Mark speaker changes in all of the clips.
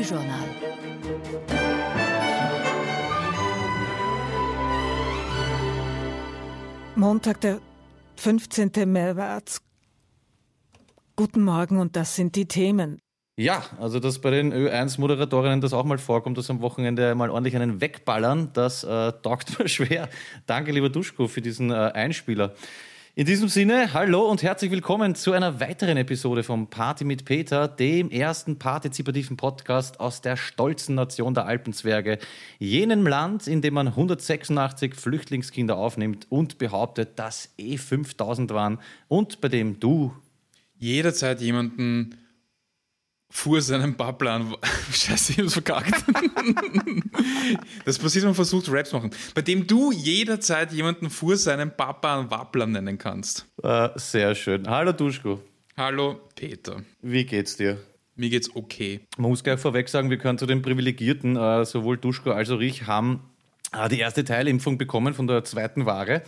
Speaker 1: Ö1 Frühjournal
Speaker 2: Montag, der 15. März. Guten Morgen und das sind die Themen.
Speaker 3: Ja, also dass bei den Ö1-Moderatorinnen das auch mal vorkommt, dass am Wochenende mal ordentlich einen wegballern, das äh, taugt mir schwer. Danke, lieber Duschko, für diesen äh, Einspieler. In diesem Sinne, hallo und herzlich willkommen zu einer weiteren Episode vom Party mit Peter, dem ersten partizipativen Podcast aus der stolzen Nation der Alpenzwerge, jenem Land, in dem man 186 Flüchtlingskinder aufnimmt und behauptet, dass eh 5000 waren. Und bei dem du
Speaker 4: jederzeit jemanden fuhr seinen Babbler an. Scheiße, ich hab's verkackt. das passiert, wenn man versucht, Raps zu machen. Bei dem du jederzeit jemanden fuhr seinen Papa an Wappler nennen kannst.
Speaker 3: Äh, sehr schön. Hallo Duschko.
Speaker 4: Hallo Peter.
Speaker 3: Wie geht's dir?
Speaker 4: Mir geht's okay.
Speaker 3: Man muss gleich vorweg sagen, wir können zu den Privilegierten, äh, sowohl Duschko als auch ich, haben äh, die erste Teilimpfung bekommen von der zweiten Ware.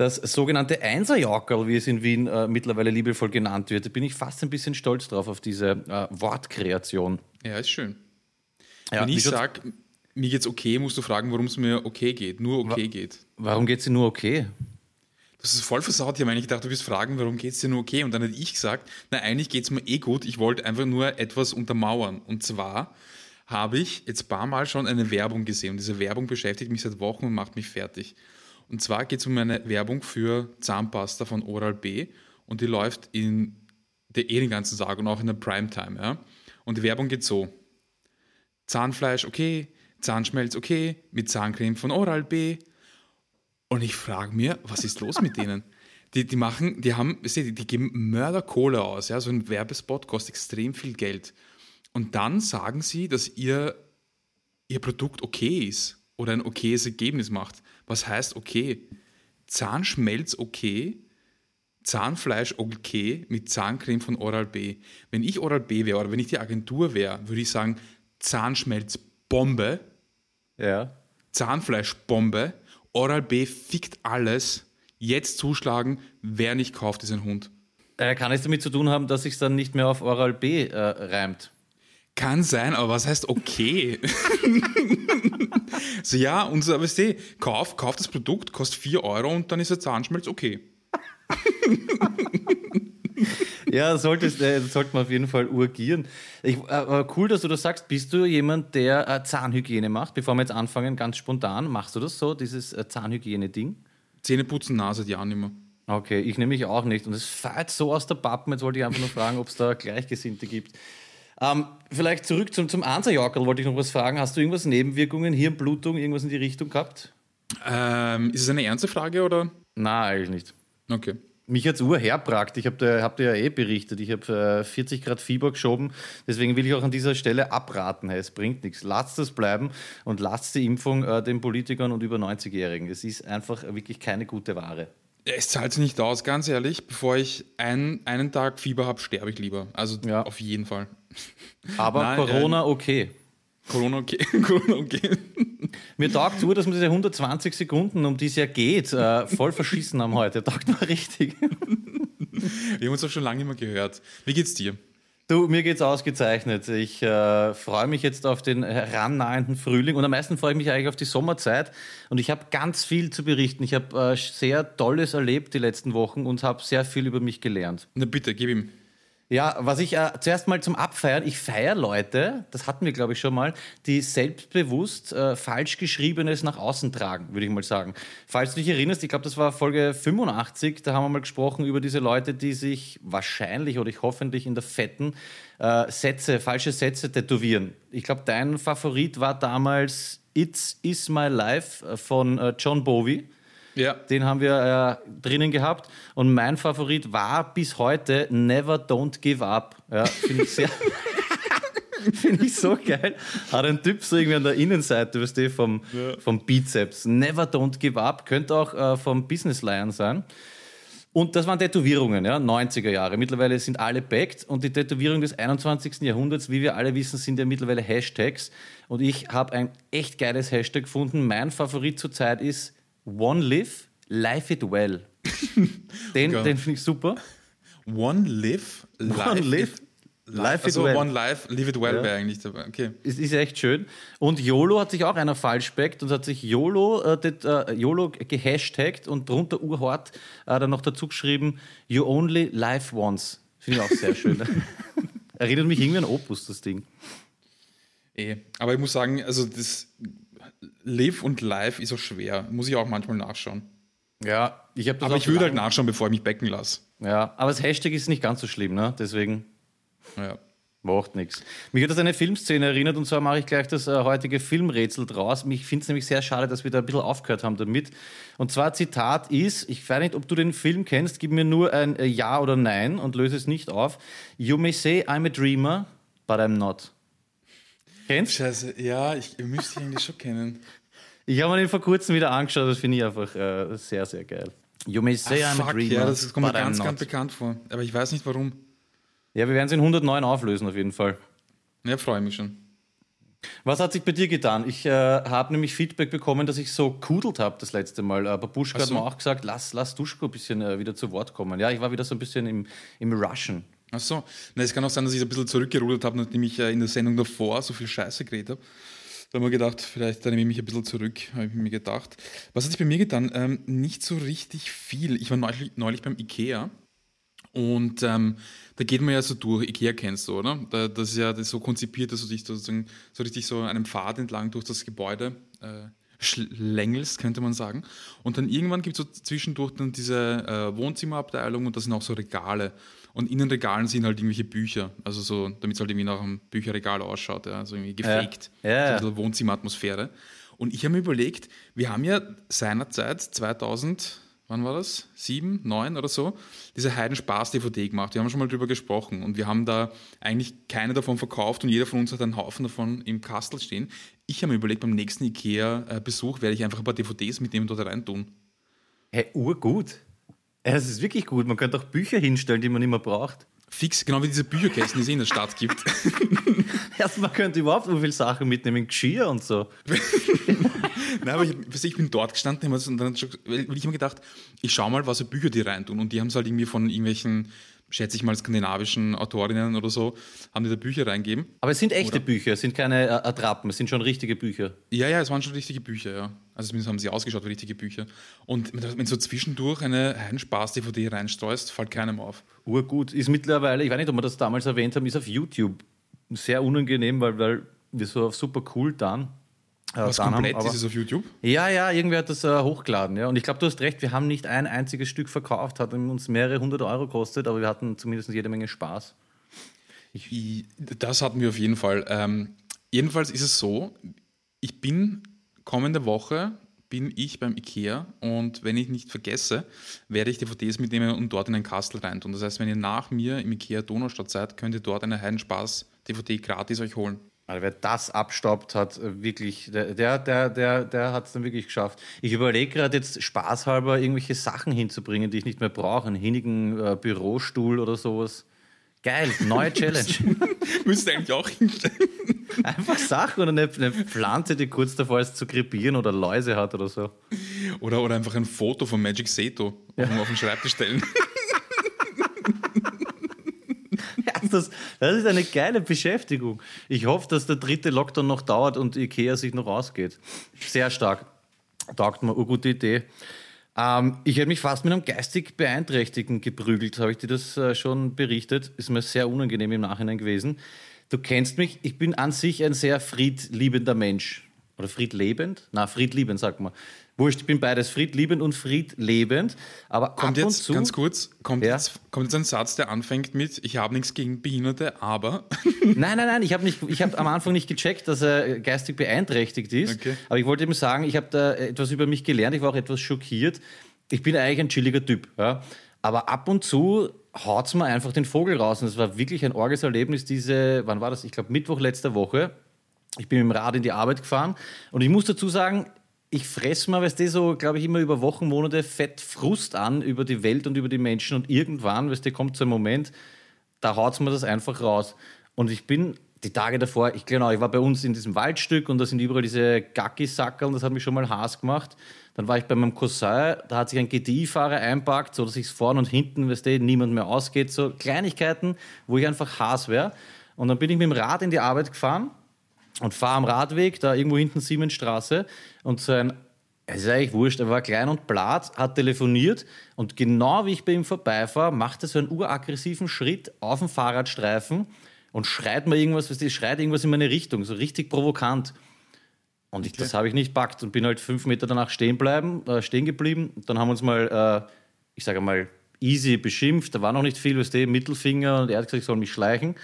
Speaker 3: Das sogenannte Einserjackerl, wie es in Wien äh, mittlerweile liebevoll genannt wird, da bin ich fast ein bisschen stolz drauf, auf diese äh, Wortkreation.
Speaker 4: Ja, ist schön.
Speaker 3: Ja,
Speaker 4: Wenn ich sage, mir geht's okay, musst du fragen, warum es mir okay geht. Nur okay geht.
Speaker 3: Warum geht's dir nur okay?
Speaker 4: Das ist voll versaut. Ich habe eigentlich gedacht, du wirst fragen, warum geht's dir nur okay? Und dann hätte ich gesagt, na, eigentlich geht's mir eh gut. Ich wollte einfach nur etwas untermauern. Und zwar habe ich jetzt ein paar Mal schon eine Werbung gesehen. Und diese Werbung beschäftigt mich seit Wochen und macht mich fertig. Und zwar geht's um eine Werbung für Zahnpasta von Oral-B. Und die läuft in der eh den ganzen Tag und auch in der Primetime. Ja? Und die Werbung geht so. Zahnfleisch okay, Zahnschmelz okay, mit Zahncreme von Oral-B. Und ich frage mir, was ist los mit denen? Die, die machen, die haben, die, die geben Mörderkohle aus, ja, so ein Werbespot kostet extrem viel Geld. Und dann sagen sie, dass ihr, ihr Produkt okay ist oder ein okayes Ergebnis macht. Was heißt okay? Zahnschmelz okay, Zahnfleisch okay mit Zahncreme von Oral-B. Wenn ich Oral-B wäre oder wenn ich die Agentur wäre, würde ich sagen, Zahnschmelz Bombe,
Speaker 3: Ja.
Speaker 4: Zahnfleischbombe, Oral-B fickt alles, jetzt zuschlagen, wer nicht kauft, ist ein Hund.
Speaker 3: Äh, kann es damit zu tun haben, dass sich dann nicht mehr auf Oral B äh, reimt?
Speaker 4: Kann sein, aber was heißt okay? so ja, und so, weißt du, kauf, kauf das Produkt, kostet 4 Euro und dann ist der Zahnschmelz okay.
Speaker 3: Ja, solltest, äh, sollte man auf jeden Fall urgieren. Ich, äh, aber cool, dass du das sagst. Bist du jemand, der äh, Zahnhygiene macht? Bevor wir jetzt anfangen, ganz spontan, machst du das so, dieses äh, Zahnhygiene-Ding?
Speaker 4: Zähne putzen, Nase, ja nicht mehr.
Speaker 3: Okay, ich nämlich auch nicht. Und es fällt so aus der Pappen. Jetzt wollte ich einfach nur fragen, ob es da Gleichgesinnte gibt. Ähm, vielleicht zurück zum, zum Anserjackerl wollte ich noch was fragen. Hast du irgendwas Nebenwirkungen, Hirnblutung, irgendwas in die Richtung gehabt?
Speaker 4: Ähm, ist es eine ernste Frage oder?
Speaker 3: Na, eigentlich nicht.
Speaker 4: Okay.
Speaker 3: Mich hat's urherbragt. Ich habe hab dir ja eh berichtet. Ich habe äh, 40 Grad Fieber geschoben. Deswegen will ich auch an dieser Stelle abraten. Hey, es bringt nichts. Lasst es bleiben und lasst die Impfung äh, den Politikern und über 90-Jährigen. Es ist einfach wirklich keine gute Ware.
Speaker 4: Es zahlt sich nicht aus, ganz ehrlich. Bevor ich einen, einen Tag Fieber habe, sterbe ich lieber. Also
Speaker 3: Ja.
Speaker 4: auf jeden Fall.
Speaker 3: Aber
Speaker 4: Nein,
Speaker 3: Corona okay.
Speaker 4: Corona okay. Corona okay.
Speaker 3: Mir taugt nur, dass wir diese 120 Sekunden, um die es ja geht, äh, voll verschissen haben heute. Taugt mir richtig.
Speaker 4: Wir haben uns auch schon lange nicht mehr gehört. Wie geht's dir?
Speaker 3: Du, mir geht's ausgezeichnet. Ich äh, freue mich jetzt auf den herannahenden Frühling und am meisten freue ich mich eigentlich auf die Sommerzeit. Und ich habe ganz viel zu berichten. Ich habe äh, sehr Tolles erlebt die letzten Wochen und habe sehr viel über mich gelernt.
Speaker 4: Na bitte, gib ihm.
Speaker 3: Ja, was ich äh, zuerst mal zum Abfeiern, ich feiere Leute, das hatten wir glaube ich schon mal, die selbstbewusst äh, falsch geschriebenes nach außen tragen, würde ich mal sagen. Falls du dich erinnerst, ich glaube, das war Folge 85, da haben wir mal gesprochen über diese Leute, die sich wahrscheinlich oder ich hoffentlich in der fetten äh, Sätze, falsche Sätze tätowieren. Ich glaube, dein Favorit war damals It's Is My Life äh, von äh, John Bowie.
Speaker 4: Ja.
Speaker 3: Den haben wir äh, drinnen gehabt. Und mein Favorit war bis heute Never Don't Give Up. Ja, finde ich sehr. Finde ich so geil. Hat ein Typ so irgendwie an der Innenseite, weißt du, vom, vom Bizeps. Never Don't Give Up. Könnte auch äh, vom Business Lion sein. Und das waren Tätowierungen, ja, 90er Jahre. Mittlerweile sind alle backed und die Tätowierungen des 21. Jahrhunderts, wie wir alle wissen, sind ja mittlerweile Hashtags. Und ich habe ein echt geiles Hashtag gefunden. Mein Favorit zurzeit ist One Live, Life It Well. Den,
Speaker 4: Ja.
Speaker 3: den finde ich super.
Speaker 4: One live,
Speaker 3: One
Speaker 4: life.
Speaker 3: Live, Life it
Speaker 4: also
Speaker 3: well.
Speaker 4: One Life, Live It Well
Speaker 3: Ja.
Speaker 4: wäre eigentlich dabei. Okay.
Speaker 3: Es ist echt schön. Und YOLO hat sich auch einer falsch speckt und hat sich YOLO, äh, det, äh, YOLO gehashtagt und drunter urhart äh, dann noch dazu geschrieben, You only live once. Finde ich auch sehr schön. Erinnert mich irgendwie an Opus, das Ding.
Speaker 4: Eh. Aber ich muss sagen, also das Live und Live ist auch schwer. Muss ich auch manchmal nachschauen.
Speaker 3: Ja, ich habe das
Speaker 4: Aber ich würde halt nachschauen, bevor ich mich becken lasse.
Speaker 3: Ja, aber das Hashtag ist nicht ganz so schlimm, ne? Deswegen
Speaker 4: Ja.
Speaker 3: macht nichts. Mich hat das an eine Filmszene erinnert und zwar mache ich gleich das äh, heutige Filmrätsel draus. Ich finde es nämlich sehr schade, dass wir da ein bisschen aufgehört haben damit. Und zwar Zitat ist, ich weiß nicht, ob du den Film kennst, gib mir nur ein äh, Ja oder Nein und löse es nicht auf. You may say I'm a dreamer, but I'm not. Kennst?
Speaker 4: Scheiße, ja, ich müsste ihn eigentlich schon kennen.
Speaker 3: Ich habe mir den vor kurzem wieder angeschaut, das finde ich einfach äh, sehr, sehr geil. You may say I'm a
Speaker 4: Fuck,
Speaker 3: dreamer,
Speaker 4: ja, das kommt mir
Speaker 3: I'm
Speaker 4: ganz, ganz bekannt vor. Aber ich weiß nicht warum.
Speaker 3: Ja, wir werden es in 109 auflösen auf jeden Fall.
Speaker 4: Ja, freue mich schon.
Speaker 3: Was hat sich bei dir getan? Ich äh, habe nämlich Feedback bekommen, dass ich so kudelt habe das letzte Mal. Aber Buschka
Speaker 4: Ach
Speaker 3: hat
Speaker 4: so.
Speaker 3: mir auch gesagt, lass, lass Duschko ein bisschen äh, wieder zu Wort kommen. Ja, ich war wieder so ein bisschen im, im Rushen.
Speaker 4: Ach so. Na, es kann auch sein, dass ich ein bisschen zurückgerudert habe, nachdem ich äh, in der Sendung davor so viel Scheiße geredet habe. Da haben wir gedacht, vielleicht nehme ich mich ein bisschen zurück, habe ich mir gedacht. Was hat sich bei mir getan? Ähm, nicht so richtig viel. Ich war neulich, neulich beim Ikea und ähm, da geht man ja so durch. Ikea kennst du, oder? Da, das ist ja das ist so konzipiert, dass du dich sozusagen so richtig so einem Pfad entlang durch das Gebäude äh, schlängelst, könnte man sagen. Und dann irgendwann gibt es so zwischendurch dann diese äh, Wohnzimmerabteilung und da sind auch so Regale. Und in den Regalen sind halt irgendwelche Bücher, also so, damit es halt irgendwie nach einem Bücherregal ausschaut, ja, also irgendwie gefaked.
Speaker 3: Ja. Ja,
Speaker 4: So ein bisschen Wohnzimmeratmosphäre. Und ich habe mir überlegt, wir haben ja seinerzeit 2000, wann war das? Sieben, neun oder so, diese Heidenspaß-DVD gemacht. Wir haben schon mal drüber gesprochen und wir haben da eigentlich keine davon verkauft und jeder von uns hat einen Haufen davon im Kastel stehen. Ich habe mir überlegt, beim nächsten IKEA-Besuch werde ich einfach ein paar DVDs mitnehmen und dort reintun.
Speaker 3: Hey, urgut. Ja, das ist wirklich gut. Man könnte auch Bücher hinstellen, die man nicht mehr braucht.
Speaker 4: Fix, genau wie diese Bücherkästen, die es in der Stadt gibt.
Speaker 3: Erst man könnte überhaupt so viele Sachen mitnehmen, Geschirr und so.
Speaker 4: Nein, aber ich, ich bin dort gestanden und dann weil ich mir gedacht, ich schau mal, was für Bücher die reintun. Und die haben es halt irgendwie von irgendwelchen, schätze ich mal, skandinavischen Autorinnen oder so, haben die da Bücher reingeben.
Speaker 3: Aber es sind echte Bücher, es sind keine äh, Attrappen, es sind schon richtige Bücher.
Speaker 4: Ja, ja, es waren schon richtige Bücher, ja. Also zumindest haben sie ausgeschaut wie richtige Bücher. Und wenn du so zwischendurch eine Heidenspaß-DVD reinstreust, fällt keinem auf.
Speaker 3: Urgut. Ist mittlerweile, ich weiß nicht, ob wir das damals erwähnt haben, ist auf YouTube sehr unangenehm, weil, weil wir so auf super cool dann. Äh,
Speaker 4: Was
Speaker 3: dann
Speaker 4: komplett
Speaker 3: haben,
Speaker 4: ist es auf YouTube?
Speaker 3: Ja, ja, irgendwer hat das äh, hochgeladen. Ja. Und ich glaube, du hast recht, wir haben nicht ein einziges Stück verkauft, hat uns mehrere hundert Euro gekostet, aber wir hatten zumindest jede Menge Spaß.
Speaker 4: I- Das hatten wir auf jeden Fall. Ähm, jedenfalls ist es so, ich bin kommende Woche bin ich beim Ikea und wenn ich nicht vergesse, werde ich DVDs mitnehmen und dort in ein Kastel reintun. Das heißt, wenn ihr nach mir im Ikea Donaustadt seid, könnt ihr dort eine Heidenspaß-DVD gratis euch holen.
Speaker 3: Also wer das abstaubt hat, äh, wirklich, der, der, der, der, der hat es dann wirklich geschafft. Ich überlege gerade jetzt spaßhalber irgendwelche Sachen hinzubringen, die ich nicht mehr brauche. Einen hinnigen äh, Bürostuhl oder sowas. Geil, neue Challenge.
Speaker 4: Müsste eigentlich auch hinstellen.
Speaker 3: Einfach Sachen oder eine, eine Pflanze, die kurz davor ist zu krepieren oder Läuse hat oder so.
Speaker 4: Oder, oder einfach ein Foto von Magic Seto auf, auf den Schreibtisch stellen.
Speaker 3: Ja, das, das ist eine geile Beschäftigung. Ich hoffe, dass der dritte Lockdown noch dauert und Ikea sich noch ausgeht. Sehr stark. Taugt mir, eine gute Idee. Ähm, ich hätte mich fast mit einem geistig Beeinträchtigten geprügelt. Habe ich dir das äh, schon berichtet? Ist mir sehr unangenehm im Nachhinein gewesen. Du kennst mich, ich bin an sich ein sehr friedliebender Mensch. Oder friedlebend? Na, friedliebend, sagt man. Wurscht, ich bin beides, friedliebend und friedlebend. Aber
Speaker 4: Kommt
Speaker 3: ab und
Speaker 4: jetzt,
Speaker 3: zu,
Speaker 4: ganz kurz, kommt,
Speaker 3: Ja.
Speaker 4: jetzt, kommt jetzt ein Satz, der anfängt mit, ich habe nichts gegen Behinderte, aber...
Speaker 3: Nein, nein, nein, ich habe hab am Anfang nicht gecheckt, dass er geistig beeinträchtigt ist.
Speaker 4: Okay.
Speaker 3: Aber ich wollte ihm sagen, ich habe da etwas über mich gelernt, ich war auch etwas schockiert. Ich bin eigentlich ein chilliger Typ. Ja? Aber ab und zu haut es mir einfach den Vogel raus. Und es war wirklich ein orges Erlebnis, diese, wann war das? Ich glaube, Mittwoch letzter Woche. Ich bin mit dem Rad in die Arbeit gefahren und ich muss dazu sagen, ich fresse mir, weißt du, so, glaube ich, immer über Wochen, Monate fett Frust an über die Welt und über die Menschen und irgendwann, weißt du, kommt so ein Moment, da haut mir das einfach raus. Und ich bin die Tage davor, ich genau, ich war bei uns in diesem Waldstück und da sind überall diese Gackisacker und das hat mich schon mal Hass gemacht. Dann war ich bei meinem Cousin, da hat sich ein GTI-Fahrer einpackt, so dass ich vorne und hinten, weißt du, niemand mehr ausgeht. So Kleinigkeiten, wo ich einfach Hass wäre. Und dann bin ich mit dem Rad in die Arbeit gefahren und fahre am Radweg, da irgendwo hinten Siemensstraße und so ein es ist eigentlich wurscht, er war klein und blatt, hat telefoniert und genau wie ich bei ihm vorbeifahre, macht er so einen uraggressiven Schritt auf dem Fahrradstreifen und schreit mir irgendwas, was schreit irgendwas in meine Richtung, so richtig provokant. Und ich, okay. das habe ich nicht packt und bin halt fünf Meter danach stehen, bleiben, äh, stehen geblieben. Dann haben wir uns mal, äh, ich sage mal, easy beschimpft. Da war noch nicht viel, was der Mittelfinger und er hat gesagt, ich soll mich schleichen.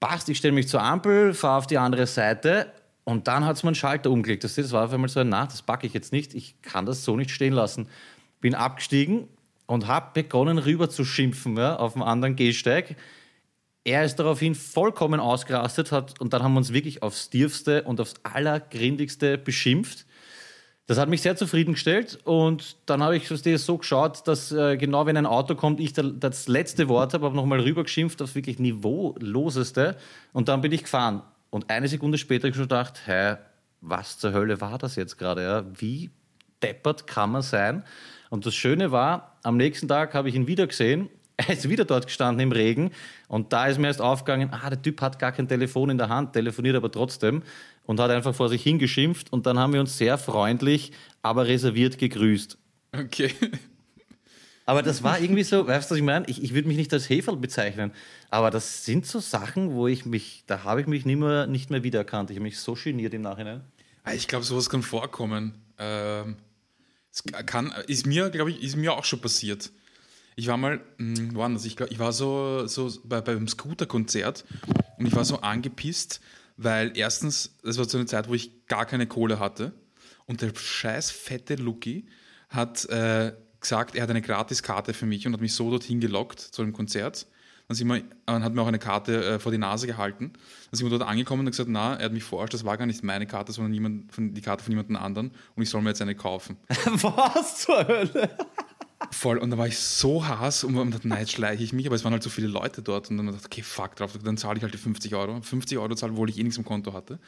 Speaker 3: Passt, ich stelle mich zur Ampel, fahre auf die andere Seite und dann hat es mir einen Schalter umgelegt. Das, das war auf einmal so, na, das packe ich jetzt nicht, ich kann das so nicht stehen lassen. Bin abgestiegen und habe begonnen rüber zu schimpfen ja, auf dem anderen Gehsteig er ist daraufhin vollkommen ausgerastet hat und dann haben wir uns wirklich aufs Tiefste und aufs Allergrindigste beschimpft. Das hat mich sehr zufriedengestellt und dann habe ich so geschaut, dass äh, genau wenn ein Auto kommt, ich das letzte Wort habe, habe nochmal rübergeschimpft aufs wirklich Niveauloseste und dann bin ich gefahren. Und eine Sekunde später habe ich schon gedacht, hä, was zur Hölle war das jetzt gerade? Ja? Wie deppert kann man sein? Und das Schöne war, am nächsten Tag habe ich ihn wieder gesehen er ist wieder dort gestanden im Regen und da ist mir erst aufgegangen, ah, der Typ hat gar kein Telefon in der Hand, telefoniert aber trotzdem und hat einfach vor sich hingeschimpft und dann haben wir uns sehr freundlich, aber reserviert gegrüßt.
Speaker 4: Okay.
Speaker 3: Aber das war irgendwie so, weißt du, was ich meine? Ich, ich würde mich nicht als Heferl bezeichnen, aber das sind so Sachen, wo ich mich, da habe ich mich nicht mehr, nicht mehr wiedererkannt. Ich habe mich so geniert im Nachhinein.
Speaker 4: Ah, ich glaube, sowas kann vorkommen. Ähm, es kann, ist mir, glaube ich, ist mir auch schon passiert. Ich war mal, hm, das? Ich, glaub, ich war so, so bei, beim Scooter-Konzert und ich war so angepisst, weil erstens, das war so eine Zeit, wo ich gar keine Kohle hatte und der scheiß fette Lucky hat äh, gesagt, er hat eine Gratiskarte für mich und hat mich so dorthin gelockt zu einem Konzert. Dann sind wir, hat mir auch eine Karte äh, vor die Nase gehalten. Dann sind wir dort angekommen und gesagt, na, er hat mich verarscht, das war gar nicht meine Karte, sondern niemand, von, die Karte von jemandem anderen und ich soll mir jetzt eine kaufen.
Speaker 3: Was zur Hölle?
Speaker 4: Voll, und da war ich so hass und man dachte, nein, jetzt schleiche ich mich, aber es waren halt so viele Leute dort und dann dachte ich, okay, fuck drauf, dann zahle ich halt die 50 Euro. 50 Euro zahlen, obwohl ich eh nichts im Konto hatte.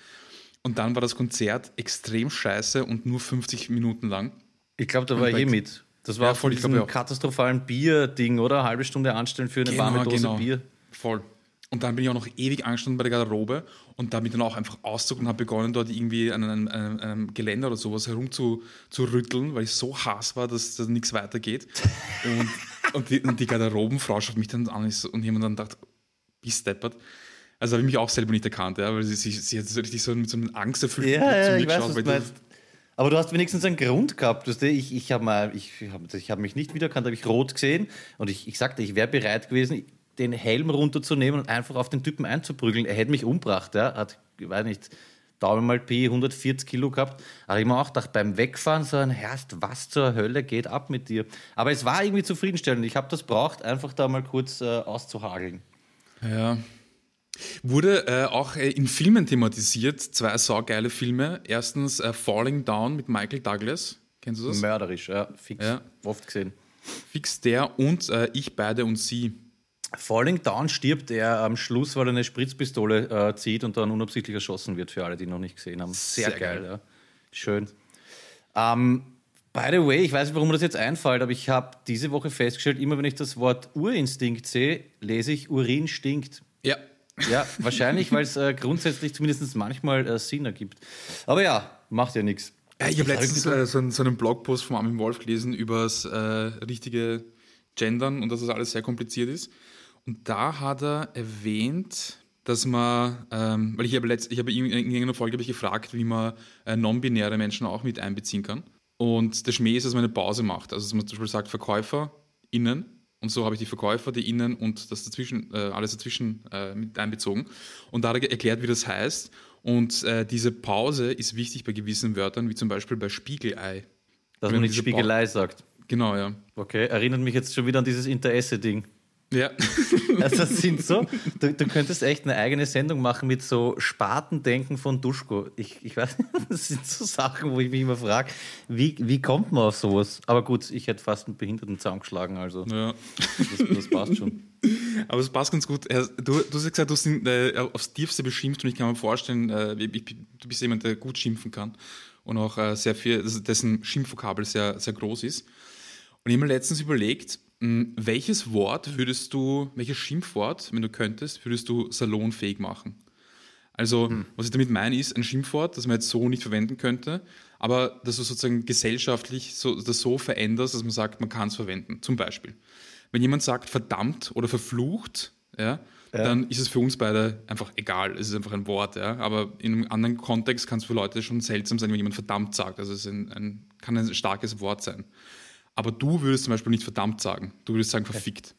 Speaker 4: Und dann war das Konzert extrem scheiße und nur 50 Minuten lang.
Speaker 3: Ich glaube, da war ich eh mit. Das war ja, voll, von diesem katastrophalen Bier-Ding, oder? Eine halbe Stunde anstellen für eine genau, warme Dose genau. Bier.
Speaker 4: Voll. Und dann bin ich auch noch ewig angestanden bei der Garderobe und da bin ich dann auch einfach ausgezogen und habe begonnen, dort irgendwie an einem, einem, einem, Geländer oder sowas herum zu, zu rütteln, weil ich so hass war, dass, dass nichts weitergeht. und, und, die, und die Garderobenfrau schaut mich dann an und jemand dann dachte, bist deppert. Also habe ich mich auch selber nicht erkannt, ja, weil sie, sie, sie hat so richtig so mit so einem Angst erfüllt
Speaker 3: ja, weiß, was du Aber du hast wenigstens einen Grund gehabt. Weißt du? Ich, ich habe ich hab, ich hab mich nicht wiedererkannt, habe ich rot gesehen und ich, ich sagte, ich wäre bereit gewesen, den Helm runterzunehmen und einfach auf den Typen einzuprügeln. Er hätte mich umgebracht. Ja. Hat, ich weiß nicht, Daumen mal Pi, 140 Kilo gehabt. Aber ich mir auch gedacht, beim Wegfahren so ein Herst, was zur Hölle geht ab mit dir? Aber es war irgendwie zufriedenstellend. Ich habe das braucht, einfach da mal kurz äh, auszuhageln.
Speaker 4: Ja. Wurde äh, auch äh, in Filmen thematisiert, zwei saugeile Filme. Erstens äh, Falling Down mit Michael Douglas. Kennst du das?
Speaker 3: Mörderisch, ja. Fix. Ja. Oft gesehen.
Speaker 4: Fix der und äh, Ich, beide und sie.
Speaker 3: Falling Down stirbt er am Schluss, weil er eine Spritzpistole äh, zieht und dann unabsichtlich erschossen wird, für alle, die noch nicht gesehen haben. Sehr, Sehr geil, geil. Ja. Schön. Ähm, by the way, ich weiß nicht, warum mir das jetzt einfällt, aber ich habe diese Woche festgestellt, immer wenn ich das Wort Urinstinkt sehe, lese ich Urin stinkt.
Speaker 4: Ja.
Speaker 3: Ja, wahrscheinlich, weil es äh, grundsätzlich zumindest manchmal äh, Sinn ergibt. Aber ja, macht ja nichts.
Speaker 4: ich habe letztens äh, so, so, einen Blogpost von Armin Wolf gelesen über das äh, richtige Gendern und dass das alles sehr kompliziert ist. Und da hat er erwähnt, dass man, ähm, weil ich habe letzt, ich habe in irgendeiner Folge habe ich gefragt, wie man äh, non-binäre Menschen auch mit einbeziehen kann. Und der Schmäh ist, dass man eine Pause macht. Also dass man zum Beispiel sagt VerkäuferInnen und so habe ich die Verkäufer, die Innen und das dazwischen, äh, alles dazwischen äh, mit einbezogen. Und da hat er erklärt, wie das heißt. Und äh, diese Pause ist wichtig bei gewissen Wörtern, wie zum Beispiel bei Spiegelei.
Speaker 3: Dass man nicht Spiegelei sagt.
Speaker 4: Genau, ja.
Speaker 3: Okay, erinnert mich jetzt schon wieder an dieses Interesse-Ding.
Speaker 4: Ja.
Speaker 3: Also das sind so, du, du, könntest echt eine eigene Sendung machen mit so Spatendenken von Duschko. Ich, ich weiß das sind so Sachen, wo ich mich immer frage, wie, wie kommt man auf sowas? Aber gut, ich hätte fast einen Behinderten zusammengeschlagen, also
Speaker 4: ja.
Speaker 3: das, das passt schon.
Speaker 4: Aber es passt ganz gut. Du, du hast ja gesagt, du hast ihn äh, aufs Tiefste beschimpft und ich kann mir vorstellen, äh, ich, du bist jemand, der gut schimpfen kann und auch äh, sehr viel, dessen Schimpfvokabel sehr, sehr groß ist. Und ich habe mir letztens überlegt, welches Wort würdest du, welches Schimpfwort, wenn du könntest, würdest du salonfähig machen? Also, hm. was ich damit meine, ist ein Schimpfwort, das man jetzt so nicht verwenden könnte, aber dass du sozusagen gesellschaftlich so, das so veränderst, dass man sagt, man kann es verwenden. Zum Beispiel, wenn jemand sagt verdammt oder verflucht, ja, ja. dann ist es für uns beide einfach egal. Es ist einfach ein Wort. Ja? Aber in einem anderen Kontext kann es für Leute schon seltsam sein, wenn jemand verdammt sagt. Also es ein, ein, kann ein starkes Wort sein. Aber du würdest zum Beispiel nicht verdammt sagen. Du würdest sagen verfickt.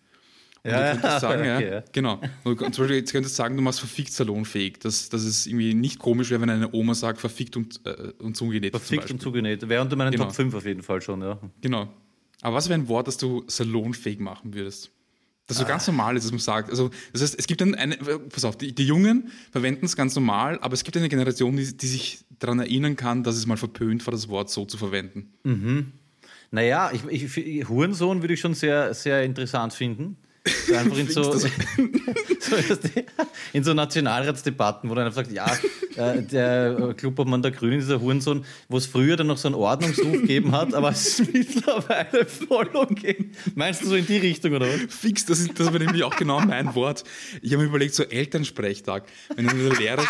Speaker 4: Und ja, du könntest sagen, okay, ja, genau. Und zum Beispiel jetzt könntest du sagen, du machst verfickt salonfähig. Dass, dass es irgendwie nicht komisch wäre, wenn eine Oma sagt, verfickt und, äh, und zugenäht.
Speaker 3: Verfickt und zugenäht. Wäre unter meinen genau. Top 5 auf jeden Fall schon, ja.
Speaker 4: Genau. Aber was wäre ein Wort, das du salonfähig machen würdest? Das so ah. ganz normal ist, dass man sagt. Also, das heißt, es gibt dann eine, pass auf, die, die Jungen verwenden es ganz normal, aber es gibt eine Generation, die, die sich daran erinnern kann, dass es mal verpönt war, das Wort so zu verwenden.
Speaker 3: Mhm. Naja, ich, ich, Hurensohn würde ich schon sehr, sehr interessant finden. So einfach in so, in so Nationalratsdebatten, wo dann einfach sagt, ja, äh, der Klubobmann der Grünen, dieser Hurensohn, wo es früher dann noch so einen Ordnungsruf gegeben hat, aber es ist mittlerweile voll okay. Meinst du so in die Richtung, oder was?
Speaker 4: Fix, das, ist, das war nämlich auch genau mein Wort. Ich habe mir überlegt, so Elternsprechtag, wenn der Lehrer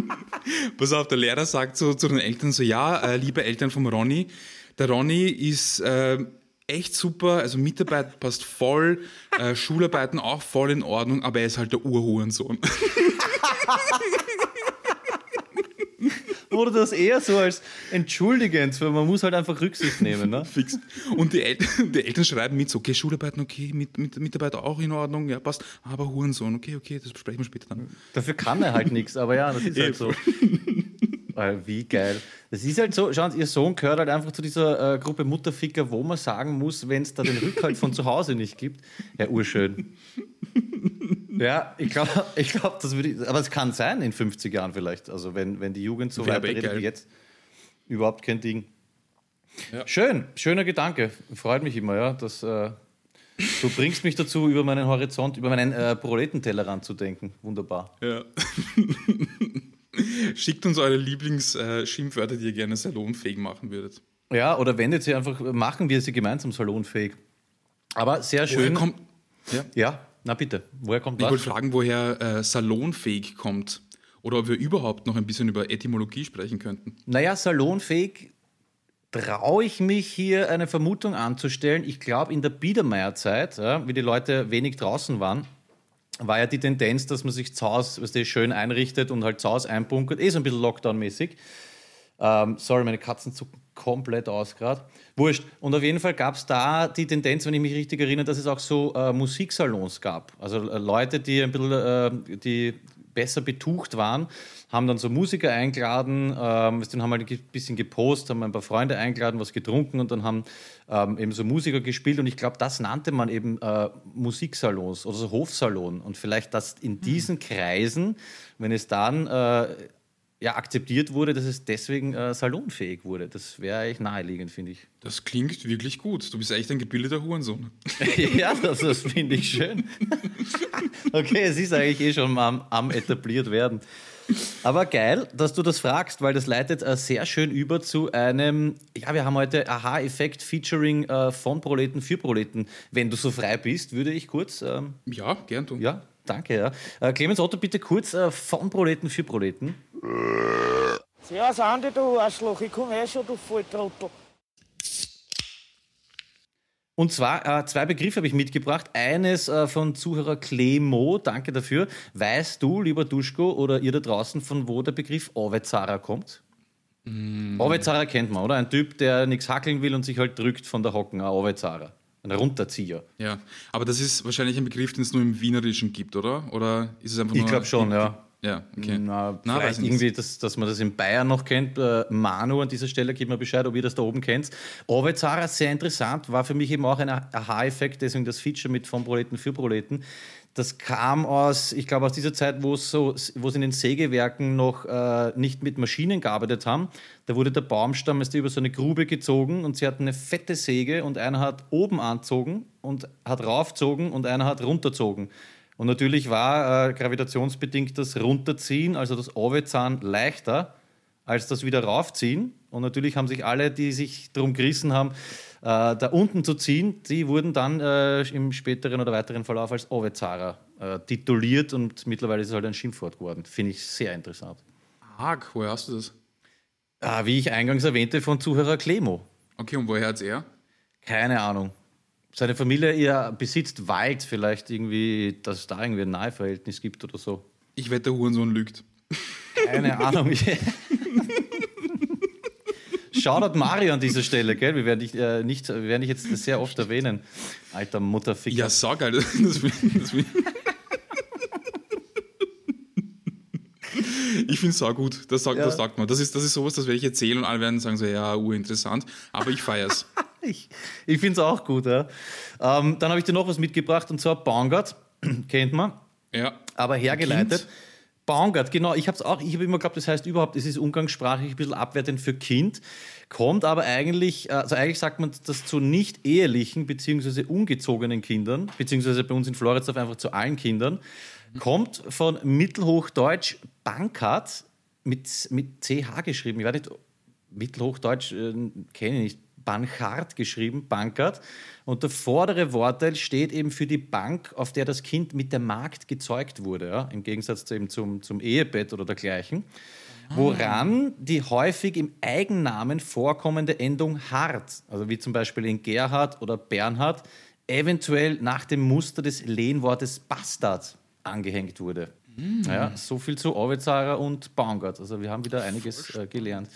Speaker 4: pass auf, der Lehrer sagt so zu den Eltern so, ja, äh, liebe Eltern vom Ronny, der Ronny ist äh, echt super, also Mitarbeit passt voll, äh, Schularbeiten auch voll in Ordnung, aber er ist halt der Urhurensohn.
Speaker 3: Oder das eher so als entschuldigend, weil man muss halt einfach Rücksicht nehmen. Ne?
Speaker 4: Fix. Und die, El die Eltern schreiben mit, so, okay, Schularbeiten, okay, mit, mit, Mitarbeit auch in Ordnung, ja, passt, aber Hurensohn, okay, okay, das besprechen wir später dann.
Speaker 3: Dafür kann er halt nichts, aber ja, das ist halt so. Wie geil. Das ist halt so, schauen Sie, Ihr Sohn gehört halt einfach zu dieser äh, Gruppe Mutterficker, wo man sagen muss, wenn es da den Rückhalt von zu Hause nicht gibt. Ja, urschön. Ja, ich glaube, ich glaub, das würde ich, aber es kann sein in 50 Jahren vielleicht. Also wenn, wenn die Jugend so weiterredet wie jetzt, überhaupt kein Ding. Ja. Schön, schöner Gedanke. Freut mich immer, ja, dass äh, du bringst mich dazu, über meinen Horizont, über meinen äh, Proletentellerrand zu denken. Wunderbar.
Speaker 4: Ja. Schickt uns eure Lieblingsschimpfwörter, die ihr gerne salonfähig machen würdet.
Speaker 3: Ja, oder wendet sie einfach, machen wir sie gemeinsam salonfähig. Aber sehr schön.
Speaker 4: Kommt,
Speaker 3: ja? ja, na bitte. Woher kommt
Speaker 4: ich was? Ich wollte fragen, woher äh, salonfähig kommt. Oder ob wir überhaupt noch ein bisschen über Etymologie sprechen könnten.
Speaker 3: Naja, salonfähig traue ich mich hier eine Vermutung anzustellen. Ich glaube, in der Biedermeierzeit, ja, wie die Leute wenig draußen waren, war ja die Tendenz, dass man sich zu Hause was schön einrichtet und halt zu Hause einbunkert, eh so ein bisschen Lockdown-mäßig. Ähm, sorry, meine Katzen zucken komplett aus gerade. Wurscht. Und auf jeden Fall gab es da die Tendenz, wenn ich mich richtig erinnere, dass es auch so äh, Musiksalons gab. Also äh, Leute, die ein bisschen, äh, die besser betucht waren, haben dann so Musiker eingeladen, ähm, haben halt ein bisschen gepostet, haben ein paar Freunde eingeladen, was getrunken und dann haben ähm, eben so Musiker gespielt. Und ich glaube, das nannte man eben äh, Musiksalons oder so Hofsalon. Und vielleicht das in diesen Kreisen, wenn es dann äh, ja, akzeptiert wurde, dass es deswegen äh, salonfähig wurde. Das wäre eigentlich naheliegend, finde ich.
Speaker 4: Das klingt wirklich gut. Du bist echt ein gebildeter Hurensohn.
Speaker 3: ja, das, das finde ich schön. okay, es ist eigentlich eh schon am, am etabliert werden. Aber geil, dass du das fragst, weil das leitet äh, sehr schön über zu einem, ja, wir haben heute Aha-Effekt featuring äh, von Proleten für Proleten. Wenn du so frei bist, würde ich kurz. Ähm,
Speaker 4: ja, gern tun.
Speaker 3: Ja, danke. Ja. Äh, Clemens Otto, bitte kurz äh, von Proleten für Proleten.
Speaker 5: Servus Andi, du Arschloch, ich komme eh schon, du Volltrottel.
Speaker 3: Und zwar äh, zwei Begriffe habe ich mitgebracht. Eines äh, von Zuhörer Clemo, danke dafür. Weißt du, lieber Duschko oder ihr da draußen, von wo der Begriff Ovezara kommt? Mm. Ovezara kennt man, oder? Ein Typ, der nichts hackeln will und sich halt drückt von der Hocken. Ein Ovezara. Ein Runterzieher.
Speaker 4: Ja, aber das ist wahrscheinlich ein Begriff, den es nur im Wienerischen gibt, oder? Oder ist es einfach
Speaker 3: nur. Ich glaube schon, ja.
Speaker 4: Ja, okay.
Speaker 3: Na, Na vielleicht irgendwie, dass, dass man das in Bayern noch kennt. Äh, Manu an dieser Stelle, gib mir Bescheid, ob ihr das da oben kennt. Ovezara, sehr interessant, war für mich eben auch ein Aha-Effekt, deswegen das Feature mit von Proleten für Proleten. Das kam aus, ich glaube, aus dieser Zeit, wo es so, wo sie in den Sägewerken noch äh, nicht mit Maschinen gearbeitet haben. Da wurde der Baumstamm ist über so eine Grube gezogen und sie hatten eine fette Säge und einer hat oben anzogen und hat raufzogen und einer hat runterzogen. Und natürlich war äh, gravitationsbedingt das Runterziehen, also das Ovezahn, leichter als das wieder raufziehen. Und natürlich haben sich alle, die sich darum gerissen haben, äh, da unten zu ziehen, die wurden dann äh, im späteren oder weiteren Verlauf als Ovezara äh, tituliert und mittlerweile ist es halt ein Schimpfwort geworden. Finde ich sehr interessant.
Speaker 4: Arg, woher hast du das?
Speaker 3: Ah, wie ich eingangs erwähnte, von Zuhörer Clemo.
Speaker 4: Okay, und woher hat er?
Speaker 3: Keine Ahnung. Seine Familie ihr besitzt Wald, vielleicht irgendwie, dass es da irgendwie ein Naheverhältnis gibt oder so.
Speaker 4: Ich wette, der Hurensohn lügt.
Speaker 3: Keine Ahnung. Shoutout Mario an dieser Stelle, gell? Wir werden dich, äh, nicht, wir werden dich jetzt sehr oft erwähnen. Alter Mutterficker.
Speaker 4: Ja, sag halt. Das will, das will. Ich finde es auch gut. Das sagt,
Speaker 3: Ja.
Speaker 4: das sagt man. Das ist, das ist sowas, das werde ich erzählen und alle werden sagen so, ja, urinteressant. Aber ich feiere es.
Speaker 3: Ich, ich finde es auch gut, ja. Ähm, dann habe ich dir noch was mitgebracht und zwar Baumgart. Kennt man.
Speaker 4: Ja.
Speaker 3: aber hergeleitet.
Speaker 4: Kind?
Speaker 3: Baumgart, genau. Ich habe es auch, ich habe immer geglaubt, das heißt überhaupt, es ist umgangssprachlich ein bisschen abwertend für Kind, kommt aber eigentlich, äh, also eigentlich sagt man das zu nicht ehelichen bzw. ungezogenen Kindern, beziehungsweise bei uns in Floridsdorf einfach zu allen Kindern, kommt von Mittelhochdeutsch Bankart mit, mit CH geschrieben. Ich weiß nicht, Mittelhochdeutsch äh, kenne ich nicht. Banchart geschrieben, Bankart. Und der vordere Wortteil steht eben für die Bank, auf der das Kind mit der Magd gezeugt wurde, ja? im Gegensatz zu eben zum, zum Ehebett oder dergleichen. Woran die häufig im Eigennamen vorkommende Endung hart, also wie zum Beispiel in Gerhard oder Bernhard, eventuell nach dem Muster des Lehnwortes Bastard angehängt wurde. Ja, so viel zu Ovezara und Baumgart. Also wir haben wieder einiges äh, gelernt.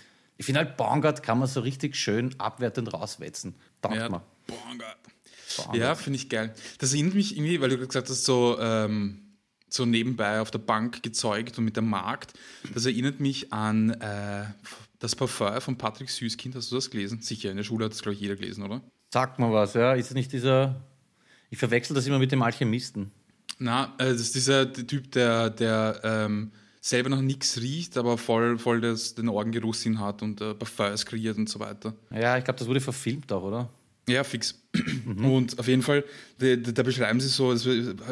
Speaker 3: Ich finde halt, Baumgart kann man so richtig schön abwertend rauswetzen. Taugt
Speaker 4: Ja,
Speaker 3: man.
Speaker 4: Baumgart.
Speaker 3: Baumgart.
Speaker 4: Ja, finde ich geil. Das erinnert mich irgendwie, weil du gesagt hast, so, ähm, so nebenbei auf der Bank gezeugt und mit der Markt. Das erinnert mich an äh, das Parfum von Patrick Süßkind. Hast du das gelesen? Sicher, in der Schule hat das, glaube ich, jeder gelesen, oder?
Speaker 3: Sagt mal was, ja. Ist es nicht dieser. Ich verwechsel das immer mit dem Alchemisten.
Speaker 4: Na, äh, das ist dieser Typ, der, der ähm, selber noch nichts riecht, aber voll, voll das, den Orgengeruchssinn hat und äh, Parfums kreiert und so weiter.
Speaker 3: Ja, ich glaube, das wurde verfilmt auch, oder?
Speaker 4: Ja, fix. Und auf jeden Fall, da, beschreiben sie so, es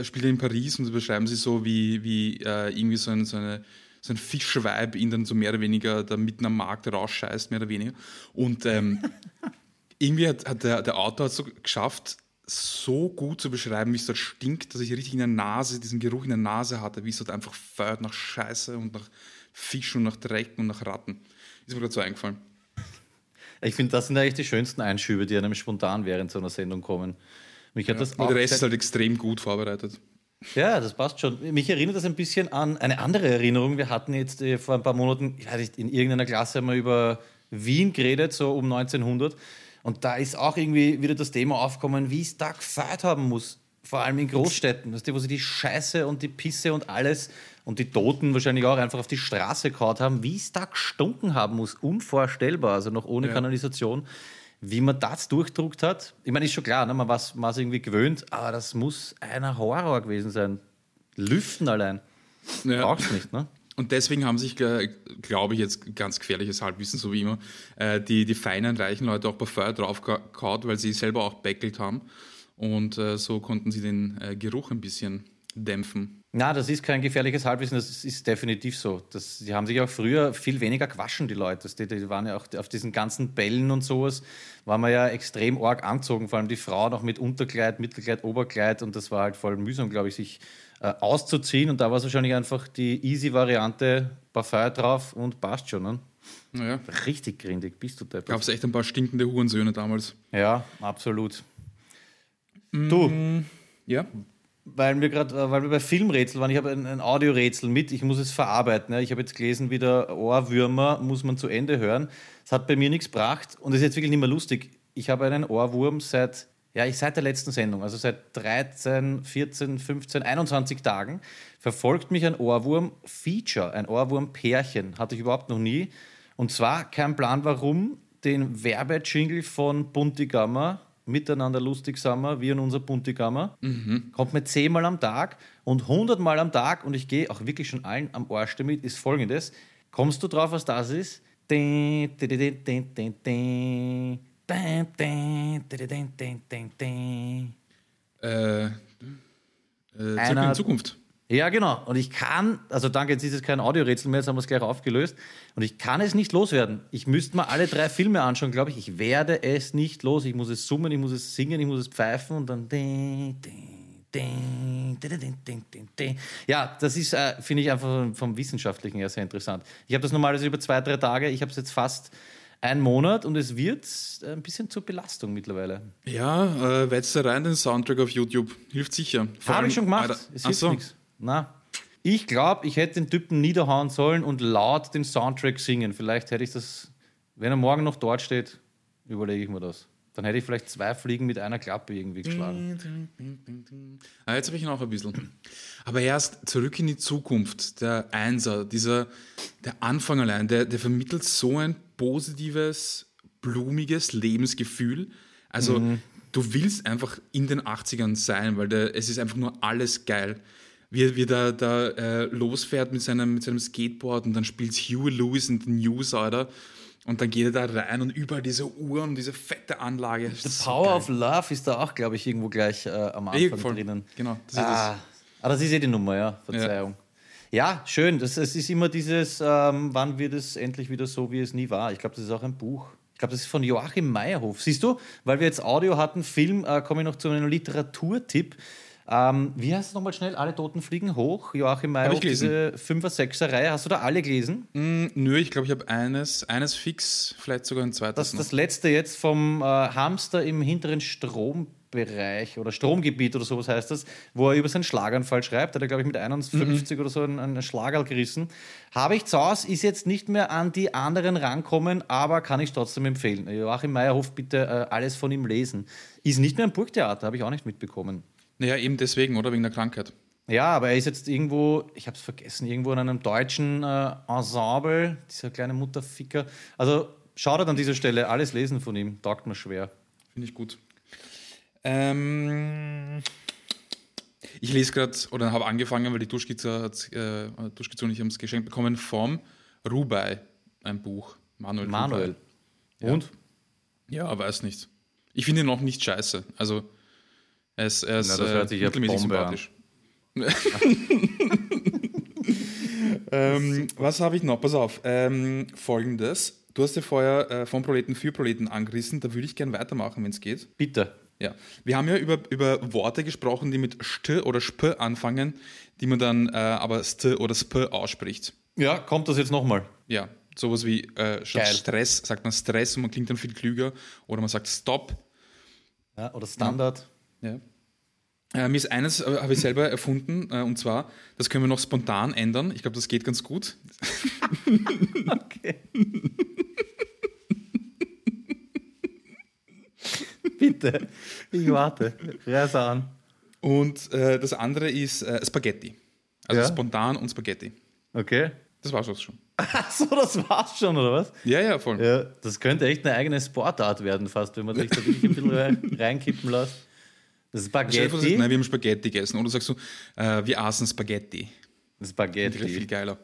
Speaker 4: spielt in Paris und da beschreiben sie so, wie, wie äh, irgendwie so, ein, so, eine, so ein Fischweib ihn dann so mehr oder weniger da mitten am Markt rausscheißt, mehr oder weniger. Und ähm, irgendwie hat, hat der, der Autor hat so geschafft, so gut zu beschreiben, wie es dort stinkt, dass ich richtig in der Nase, diesen Geruch in der Nase hatte, wie es dort einfach feuert nach Scheiße und nach Fisch und nach Dreck und nach Ratten. Ist mir gerade so eingefallen.
Speaker 3: Ich finde, das sind eigentlich die schönsten Einschübe, die einem spontan während so einer Sendung kommen. Mich hat das
Speaker 4: Und der Rest ist halt extrem gut vorbereitet.
Speaker 3: Ja, das passt schon. Mich erinnert das ein bisschen an eine andere Erinnerung. Wir hatten jetzt äh, vor ein paar Monaten, ich weiß nicht, in irgendeiner Klasse haben wir über Wien geredet, so um 1900. Und da ist auch irgendwie wieder das Thema aufgekommen, wie es da gefeiert haben muss. Vor allem in Großstädten, weißt du, wo sie die Scheiße und die Pisse und alles und die Toten wahrscheinlich auch einfach auf die Straße gehauen haben, wie es da gestunken haben muss. Unvorstellbar, also noch ohne
Speaker 4: Ja.
Speaker 3: Kanalisation. Wie man das durchdruckt hat, ich meine, ist schon klar, ne? man war es irgendwie gewöhnt, aber das muss einer Horror gewesen sein. Lüften allein.
Speaker 4: Ja.
Speaker 3: Brauchst nicht, ne?
Speaker 4: Und deswegen haben sich, äh, glaube ich, jetzt ganz gefährliches Halbwissen, so wie immer, äh, die, die feinen, reichen Leute auch Parfum draufgehauen, weil sie selber auch beckelt haben. Und äh, so konnten sie den Geruch ein bisschen dämpfen.
Speaker 3: Na, das ist kein gefährliches Halbwissen, das ist definitiv so. Das, die haben sich auch früher viel weniger gewaschen, die Leute. Die, die waren ja auch auf diesen ganzen Bällen und sowas, waren wir ja extrem arg angezogen, vor allem die Frauen auch mit Unterkleid, Mittelkleid, Oberkleid und das war halt voll mühsam, glaube ich, sich äh, auszuziehen und da war es wahrscheinlich einfach die easy Variante, Parfum drauf und passt schon. Ne?
Speaker 4: Naja,
Speaker 3: Richtig grindig, bist du
Speaker 4: gab
Speaker 3: deppert.
Speaker 4: es echt ein paar stinkende Hurensöhne damals.
Speaker 3: Ja, absolut. Du,
Speaker 4: Ja?
Speaker 3: weil wir gerade, weil wir bei Filmrätsel waren, ich habe ein, ein Audiorätsel mit, ich muss es verarbeiten. Ja. Ich habe jetzt gelesen, wieder Ohrwürmer muss man zu Ende hören. Es hat bei mir nichts gebracht und es ist jetzt wirklich nicht mehr lustig. Ich habe einen Ohrwurm seit, ja, ich seit der letzten Sendung, also seit 13, 14, 15, 21 Tagen, verfolgt mich ein Ohrwurm-Feature, ein Ohrwurm-Pärchen. Hatte ich überhaupt noch nie. Und zwar kein Plan, warum den Werbejingle von Buntigammer miteinander lustig sind wir, und unser Puntigammer. Kommt mir zehnmal am Tag und hundertmal am Tag und ich gehe auch wirklich schon allen am Arsch damit, ist folgendes. Kommst du drauf, was das ist? Ding, ding, ding,
Speaker 4: Äh, äh,
Speaker 3: Einer-
Speaker 4: in Zukunft.
Speaker 3: Ja, genau. Und ich kann, also danke, jetzt ist es kein Audiorätsel mehr, jetzt haben wir es gleich aufgelöst. Und ich kann es nicht loswerden. Ich müsste mal alle drei Filme anschauen, glaube ich. Ich werde es nicht los. Ich muss es summen, ich muss es singen, ich muss es pfeifen und dann. Ja, das ist, äh, finde ich, einfach vom Wissenschaftlichen her sehr interessant. Ich habe das normalerweise über zwei, drei Tage. Ich habe es jetzt fast einen Monat und es wird äh, ein bisschen zur Belastung mittlerweile.
Speaker 4: Ja, äh, wetzt rein den Soundtrack auf YouTube. Hilft sicher.
Speaker 3: Habe ich schon gemacht.
Speaker 4: Alter,
Speaker 3: Es hilft
Speaker 4: so.
Speaker 3: nichts. Na. Ich glaube, ich hätte den Typen niederhauen sollen und laut den Soundtrack singen. Vielleicht hätte ich das, wenn er morgen noch dort steht, überlege ich mir das. Dann hätte ich vielleicht zwei Fliegen mit einer Klappe irgendwie geschlagen.
Speaker 4: Ah, jetzt habe ich noch ein bisschen. Aber erst zurück in die Zukunft. Der Einser, dieser, der Anfang allein, der, der vermittelt so ein positives, blumiges Lebensgefühl. Also, du willst einfach in den 80ern sein, weil der, es ist einfach nur alles geil. Wie, er- wie der da äh, losfährt mit seinem, mit seinem Skateboard und dann spielt Huey Lewis in den News, Alter. Und dann geht er da rein und überall diese Uhren und diese fette Anlage.
Speaker 3: The Power of Love ist da auch, glaube ich, irgendwo gleich äh, am Anfang
Speaker 4: Ja, voll.
Speaker 3: drinnen.
Speaker 4: Genau, das ist
Speaker 3: ah, ah, das ist eh die Nummer, ja. Verzeihung. Ja, schön. Das, es ist immer dieses, ähm, wann wird es endlich wieder so, wie es nie war. Ich glaube, das ist auch ein Buch. Ich glaube, das ist von Joachim Meyerhof. Siehst du, weil wir jetzt Audio hatten, Film, äh, komme ich noch zu einem Literaturtipp. Ähm, wie heißt es nochmal schnell? Alle Toten fliegen hoch. Joachim
Speaker 4: gelesen.
Speaker 3: diese 5er, 6er Reihe. Hast du da alle gelesen?
Speaker 4: Nö, ich glaube, ich habe eines, eines fix, vielleicht sogar ein zweites.
Speaker 3: Das,
Speaker 4: noch.
Speaker 3: das letzte jetzt vom äh, Hamster im hinteren Strombereich oder Stromgebiet oder sowas heißt das, wo er über seinen Schlaganfall schreibt. Da hat er, glaube ich, mit 51 oder so einen, einen Schlagerl gerissen. Habe ich zu Hause, ist jetzt nicht mehr an die anderen rankommen, aber kann ich trotzdem empfehlen. Joachim Meyerhof, bitte äh, alles von ihm lesen. Ist nicht mehr ein Burgtheater, habe ich auch nicht mitbekommen.
Speaker 4: Naja, eben deswegen, oder? Wegen der Krankheit.
Speaker 3: Ja, aber er ist jetzt irgendwo, ich habe es vergessen, irgendwo in einem deutschen äh, Ensemble, dieser kleine Mutterficker. Also schaut an dieser Stelle, alles lesen von ihm, taugt mir schwer.
Speaker 4: Finde ich gut. Ähm, ich lese gerade, oder habe angefangen, weil die Duschkizze hat, äh, Duschkizze und ich haben es geschenkt bekommen vom Rubai, ein Buch. Manuel.
Speaker 3: Manuel.
Speaker 4: Rubai.
Speaker 3: Und?
Speaker 4: Ja, weiß nicht. Ich finde ihn noch nicht scheiße. Also, er ist, er ist
Speaker 3: Na, das hört sich ja
Speaker 4: mittelmäßig
Speaker 3: Bombe an.
Speaker 4: sympathisch. ähm, was habe ich noch? Pass auf. Ähm, Folgendes. Du hast ja vorher äh, von Proleten für Proleten angerissen. Da würde ich gerne weitermachen, wenn es geht.
Speaker 3: Bitte.
Speaker 4: Ja, wir haben ja über, über Worte gesprochen, die mit st oder sp anfangen, die man dann äh, aber st oder sp ausspricht.
Speaker 3: Ja, kommt das jetzt nochmal?
Speaker 4: Ja, sowas wie äh. Stress sagt man Stress und man klingt dann viel klüger oder man sagt Stop.
Speaker 3: Ja, oder Standard?
Speaker 4: Ja. Äh, mir ist eines, äh, habe ich selber erfunden, äh, und zwar, das können wir noch spontan ändern. Ich glaube, das geht ganz gut.
Speaker 3: Okay. Bitte. Ich warte. Reiß an.
Speaker 4: Und äh, das andere ist äh, Spaghetti. Also
Speaker 3: Ja.
Speaker 4: spontan und Spaghetti.
Speaker 3: Okay.
Speaker 4: Das war schon.
Speaker 3: Achso, das war's schon, oder was?
Speaker 4: Ja, ja, voll.
Speaker 3: Ja, das könnte echt eine eigene Sportart werden, fast, wenn man sich da wirklich ein bisschen rein- reinkippen lässt. Spaghetti.
Speaker 4: Nein, wir haben Spaghetti gegessen. Oder sagst du, äh, wir aßen Spaghetti. Das wäre viel
Speaker 3: Spaghetti.
Speaker 4: geiler.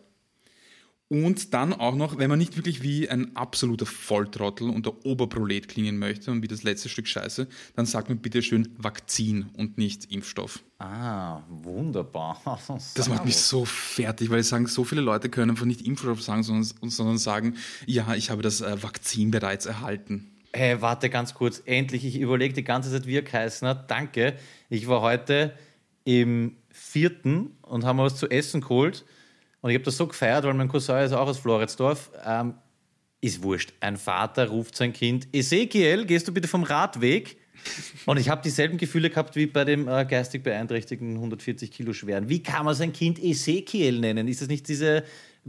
Speaker 4: Und dann auch noch, wenn man nicht wirklich wie ein absoluter Volltrottel und der Oberprolet klingen möchte und wie das letzte Stück Scheiße, dann sagt man bitte schön Vakzin und nicht Impfstoff.
Speaker 3: Ah, wunderbar.
Speaker 4: Das macht mich so fertig, weil sagen, so viele Leute können einfach nicht Impfstoff sagen, sondern, sondern sagen, ja, ich habe das äh, Vakzin bereits erhalten.
Speaker 3: Hey, warte ganz kurz. Endlich, ich überlege die ganze Zeit, wie er geheißen hat. Danke. Ich war heute im vierten und haben was zu essen geholt. Und ich habe das so gefeiert, weil mein Cousin ist auch aus Floridsdorf. Ähm, ist wurscht. Ein Vater ruft sein Kind: Ezekiel, gehst du bitte vom Radweg? Und ich habe dieselben Gefühle gehabt wie bei dem äh, geistig beeinträchtigten 140 Kilo schweren. Wie kann man sein Kind Ezekiel nennen? Ist das nicht diese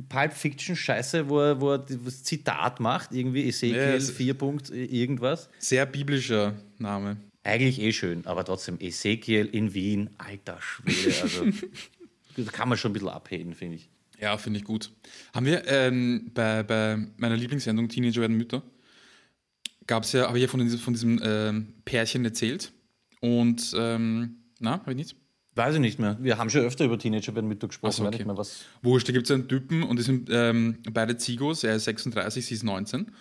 Speaker 3: Pulp Fiction Scheiße, wo er, wo er das Zitat macht? Irgendwie Ezekiel
Speaker 4: Ja, es-
Speaker 3: 4 Punkt irgendwas?
Speaker 4: Sehr biblischer Name.
Speaker 3: Eigentlich eh schön, aber trotzdem Ezekiel in Wien, alter Schwede. Also da kann man schon ein bisschen abheben, finde ich.
Speaker 4: Ja, finde ich gut. Haben wir ähm, bei, bei meiner Lieblingssendung Teenager werden Mütter, gab es ja, habe ich ja von diesem, von diesem ähm, Pärchen erzählt. Und, ähm, na, habe ich nicht?
Speaker 3: Weiß ich nicht mehr. Wir haben schon öfter über Teenager bei Mittag gesprochen.
Speaker 4: Ach so, okay.
Speaker 3: nicht mehr, was.
Speaker 4: Wurscht, da gibt es einen Typen und die sind ähm, beide Zigos, er ist 36, sie ist 19.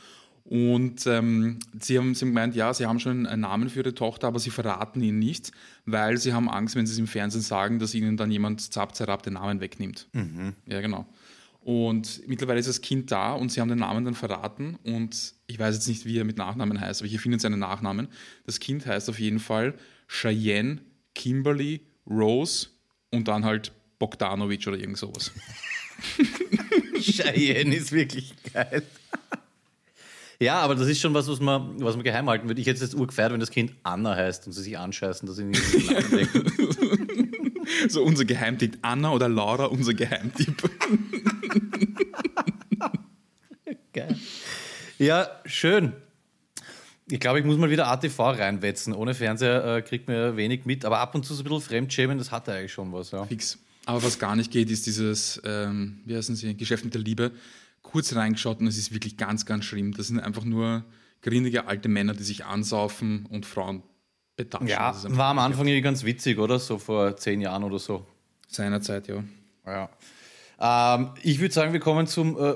Speaker 4: Und ähm, sie, haben, sie haben gemeint, ja, sie haben schon einen Namen für ihre Tochter, aber sie verraten ihn nicht, weil sie haben Angst, wenn sie es im Fernsehen sagen, dass ihnen dann jemand zapp, zerab den Namen wegnimmt. Ja, genau. Und mittlerweile ist das Kind da und sie haben den Namen dann verraten und ich weiß jetzt nicht, wie er mit Nachnamen heißt, aber ich erfinde seinen Nachnamen. Das Kind heißt auf jeden Fall Cheyenne, Kimberly, Rose und dann halt Bogdanovic oder irgend sowas.
Speaker 3: Cheyenne ist wirklich geil. Ja, aber das ist schon was, was man, was man geheim halten würde. Ich hätte es jetzt urgefeiert, wenn das Kind Anna heißt und sie sich anscheißen, dass sie nicht.
Speaker 4: So unser Geheimtipp. Anna oder Laura, unser Geheimtipp.
Speaker 3: Geil. Ja, schön. Ich glaube, ich muss mal wieder ATV reinwetzen. Ohne Fernseher äh, kriegt man ja wenig mit, aber ab und zu so ein bisschen Fremdschämen, das hat er eigentlich schon was. Ja.
Speaker 4: Fix. Aber was gar nicht geht, ist dieses, ähm, wie heißen sie, Geschäft mit der Liebe. Kurz reingeschaut und es ist wirklich ganz, ganz schlimm. Das sind einfach nur grindige alte Männer, die sich ansaufen und Frauen betatschen.
Speaker 3: Ja, war am Anfang irgendwie ganz witzig, oder? So vor zehn Jahren oder so.
Speaker 4: Seinerzeit, ja.
Speaker 3: Ja. Ähm, ich würde sagen, wir kommen zum äh,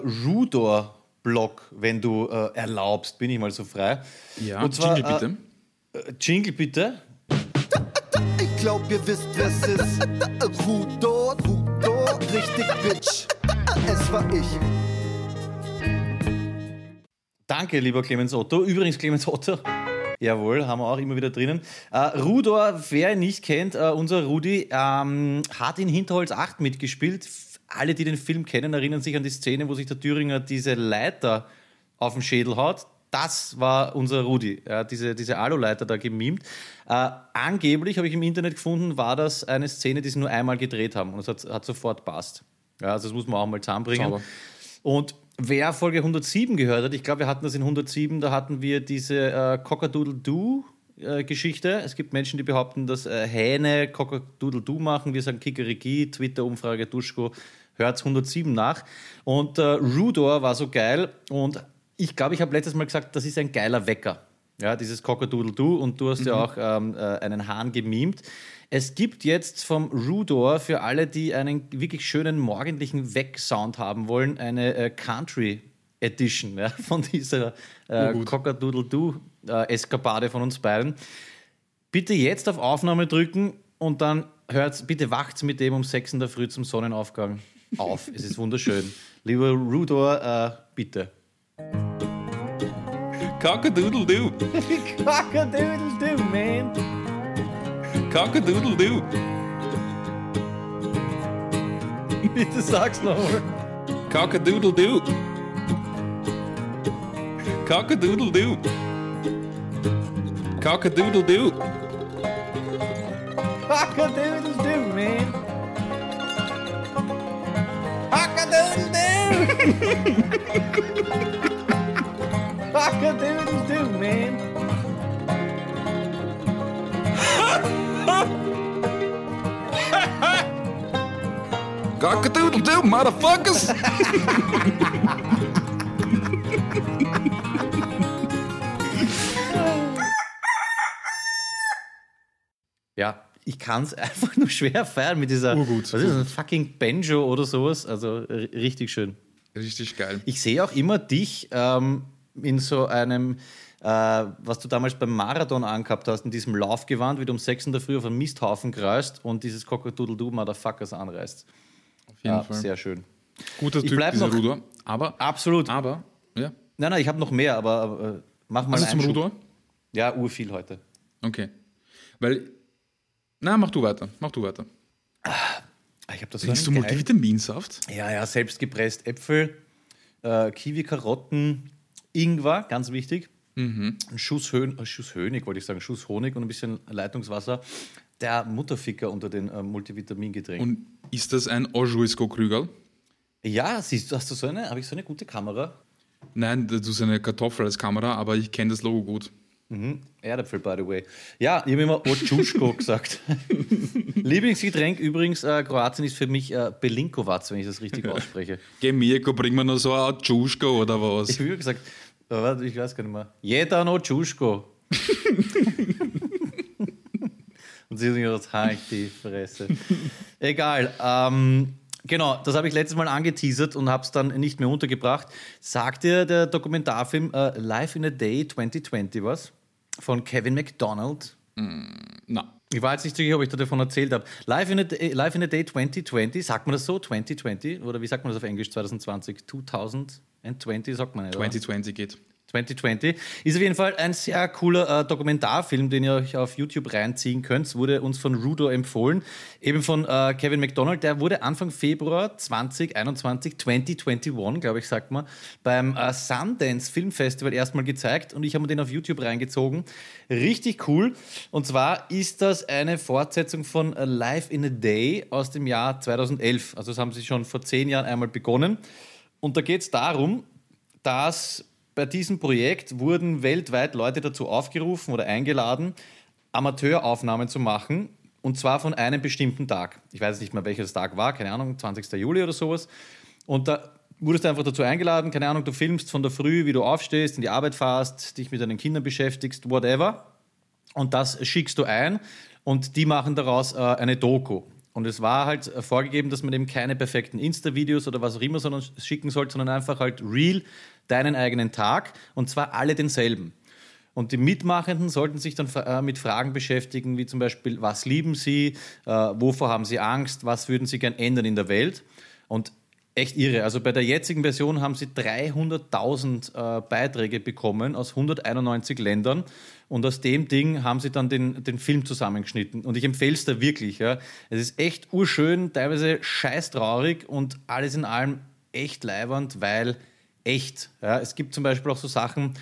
Speaker 3: Rudor-Block, wenn du äh, erlaubst. Bin ich mal so frei.
Speaker 4: Ja,
Speaker 3: Und zwar,
Speaker 4: Jingle bitte.
Speaker 3: Äh, Jingle bitte.
Speaker 6: Ich glaub, ihr wisst, wer's ist. Rudo, Rudo, richtig Bitch. Es war ich.
Speaker 3: Danke, lieber Clemens Otto. Übrigens, Clemens Otto. Jawohl, haben wir auch immer wieder drinnen. Äh, Rudor, wer ihn nicht kennt, äh, unser Rudi, ähm, hat in Hinterholz 8 mitgespielt. Alle, die den Film kennen, erinnern sich an die Szene, wo sich der Thüringer diese Leiter auf den Schädel haut. Das war unser Rudi, ja, diese, diese Aluleiter da gemimt. Äh, angeblich, habe ich im Internet gefunden, war das eine Szene, die sie nur einmal gedreht haben und es hat, hat sofort passt. Ja, also das muss man auch mal zusammenbringen.
Speaker 4: Sauber.
Speaker 3: Und wer Folge 107 gehört hat, ich glaube, wir hatten das in 107, da hatten wir diese äh, Cockadoodle-Doo-Geschichte. Es gibt Menschen, die behaupten, dass äh, Hähne Cockadoodle-Doo machen. Wir sagen Kikeriki, Twitter-Umfrage, Duschko, hört 107 nach. Und äh, Rudor war so geil und ich glaube, ich habe letztes Mal gesagt, das ist ein geiler Wecker. Ja, dieses Cockadoodle-Doo und du hast ja auch ähm, äh, einen Hahn gemimt. Es gibt jetzt vom Rudor für alle, die einen wirklich schönen morgendlichen Weck-Sound haben wollen, eine äh, Country Edition ja, von dieser äh. Cockadoodle-Doo-Eskapade von uns beiden. Bitte jetzt auf Aufnahme drücken und dann hört, bitte wacht mit dem um 6 in der Früh zum Sonnenaufgang auf. es ist wunderschön. Lieber Rudor, äh, bitte.
Speaker 4: Cockadoodle-doo.
Speaker 3: Cockadoodle-Doo, man.
Speaker 4: Cockadoodle-doo.
Speaker 3: Bitte sag's nochmal.
Speaker 4: Cockadoodle-doo. Cockadoodle-doo. Cockadoodle-doo.
Speaker 3: Cockadoodle-Doo, man. Cockadoodle-Doo. Man.
Speaker 4: Cockadoodle-doo, motherfuckers.
Speaker 3: ich kann es einfach nur schwer feiern mit dieser.
Speaker 4: Urgut,
Speaker 3: Was ist das? Ein fucking Banjo oder sowas? Also richtig schön.
Speaker 4: Richtig geil.
Speaker 3: Ich sehe auch immer dich ähm, in so einem, äh, was du damals beim Marathon angehabt hast, in diesem Laufgewand, wie du um 6 in der Früh auf einen Misthaufen kreist und dieses Cockadoodle-Doo Motherfuckers anreißt.
Speaker 4: Auf jeden
Speaker 3: Ja,
Speaker 4: Fall.
Speaker 3: sehr schön.
Speaker 4: Guter
Speaker 3: Ich
Speaker 4: Typ, dieser
Speaker 3: noch-
Speaker 4: Rudor. Aber,
Speaker 3: Absolut.
Speaker 4: aber, ja.
Speaker 3: Nein, nein, ich habe noch mehr, aber äh, mach mal
Speaker 4: Also
Speaker 3: einen
Speaker 4: zum. Rudor?
Speaker 3: Ja, urviel heute.
Speaker 4: Okay. Weil, na, mach du weiter. Mach du weiter.
Speaker 3: Ich habe das so
Speaker 4: Trinkst du Multivitaminsaft?
Speaker 3: Ja, ja, selbst gepresst Äpfel, äh, Kiwi, Karotten, Ingwer, ganz wichtig. Ein Schuss, äh, Schuss Honig, wollte ich sagen, Schuss Honig und ein bisschen Leitungswasser. Der Mutterficker unter den äh, Multivitamingetränken.
Speaker 4: Und ist das ein Ojuisko Krügerl?
Speaker 3: Ja, siehst du, hast du so eine, habe ich so eine gute Kamera?
Speaker 4: Nein, du hast eine Kartoffel als Kamera, aber ich kenne das Logo gut.
Speaker 3: Erdäpfel, by the way. Ja, ich habe immer Otschuschko gesagt. Lieblingsgetränk übrigens, äh, Kroatien ist für mich äh, Belinkovac, wenn ich das richtig ausspreche.
Speaker 4: Geh Mirko, bring mir noch so ein Tschuschko oder was?
Speaker 3: Ich habe gesagt, warte, ich weiß gar nicht mehr. Jeder noch Tschuschko. Und sie sind das halt die Fresse. Egal. Ähm, genau, das habe ich letztes Mal angeteasert und habe es dann nicht mehr untergebracht. Sagt dir der Dokumentarfilm äh, Life in a Day 2020 was? Von Kevin McDonald?
Speaker 4: Na,
Speaker 3: Ich war jetzt nicht sicher, ob ich da davon erzählt habe. Live in, a Day, Live in a Day 2020, sagt man das so? 2020? Oder wie sagt man das auf Englisch? 2020? 2020 sagt man nicht. oder?
Speaker 4: 2020 geht.
Speaker 3: 2020. Ist auf jeden Fall ein sehr cooler äh, Dokumentarfilm, den ihr euch auf YouTube reinziehen könnt. Es wurde uns von Rudo empfohlen, eben von äh, Kevin McDonald. Der wurde Anfang Februar 2021, 2021, glaube ich, sagt man, beim äh, Sundance Film Festival erstmal gezeigt und ich habe mir den auf YouTube reingezogen. Richtig cool. Und zwar ist das eine Fortsetzung von Life in a Day aus dem Jahr 2011. Also das haben sie schon vor zehn Jahren einmal begonnen. Und da geht es darum, dass bei diesem Projekt wurden weltweit Leute dazu aufgerufen oder eingeladen, Amateuraufnahmen zu machen. Und zwar von einem bestimmten Tag. Ich weiß nicht mehr, welcher das Tag war, keine Ahnung, 20. Juli oder sowas. Und da wurdest du einfach dazu eingeladen, keine Ahnung, du filmst von der Früh, wie du aufstehst, in die Arbeit fährst, dich mit deinen Kindern beschäftigst, whatever. Und das schickst du ein und die machen daraus äh, eine Doku. Und es war halt vorgegeben, dass man eben keine perfekten Insta-Videos oder was auch immer sondern schicken sollte, sondern einfach halt real deinen eigenen Tag und zwar alle denselben. Und die Mitmachenden sollten sich dann äh, mit Fragen beschäftigen, wie zum Beispiel, was lieben sie, äh, wovor haben sie Angst, was würden sie gern ändern in der Welt. Und echt irre. Also bei der jetzigen Version haben sie 300.000 äh, Beiträge bekommen aus 191 Ländern. Und aus dem Ding haben sie dann den, den Film zusammengeschnitten. Und ich empfehle es da wirklich. Ja. Es ist echt urschön, teilweise scheißtraurig und alles in allem echt leibernd, weil echt. Ja. Es gibt zum Beispiel auch so Sachen,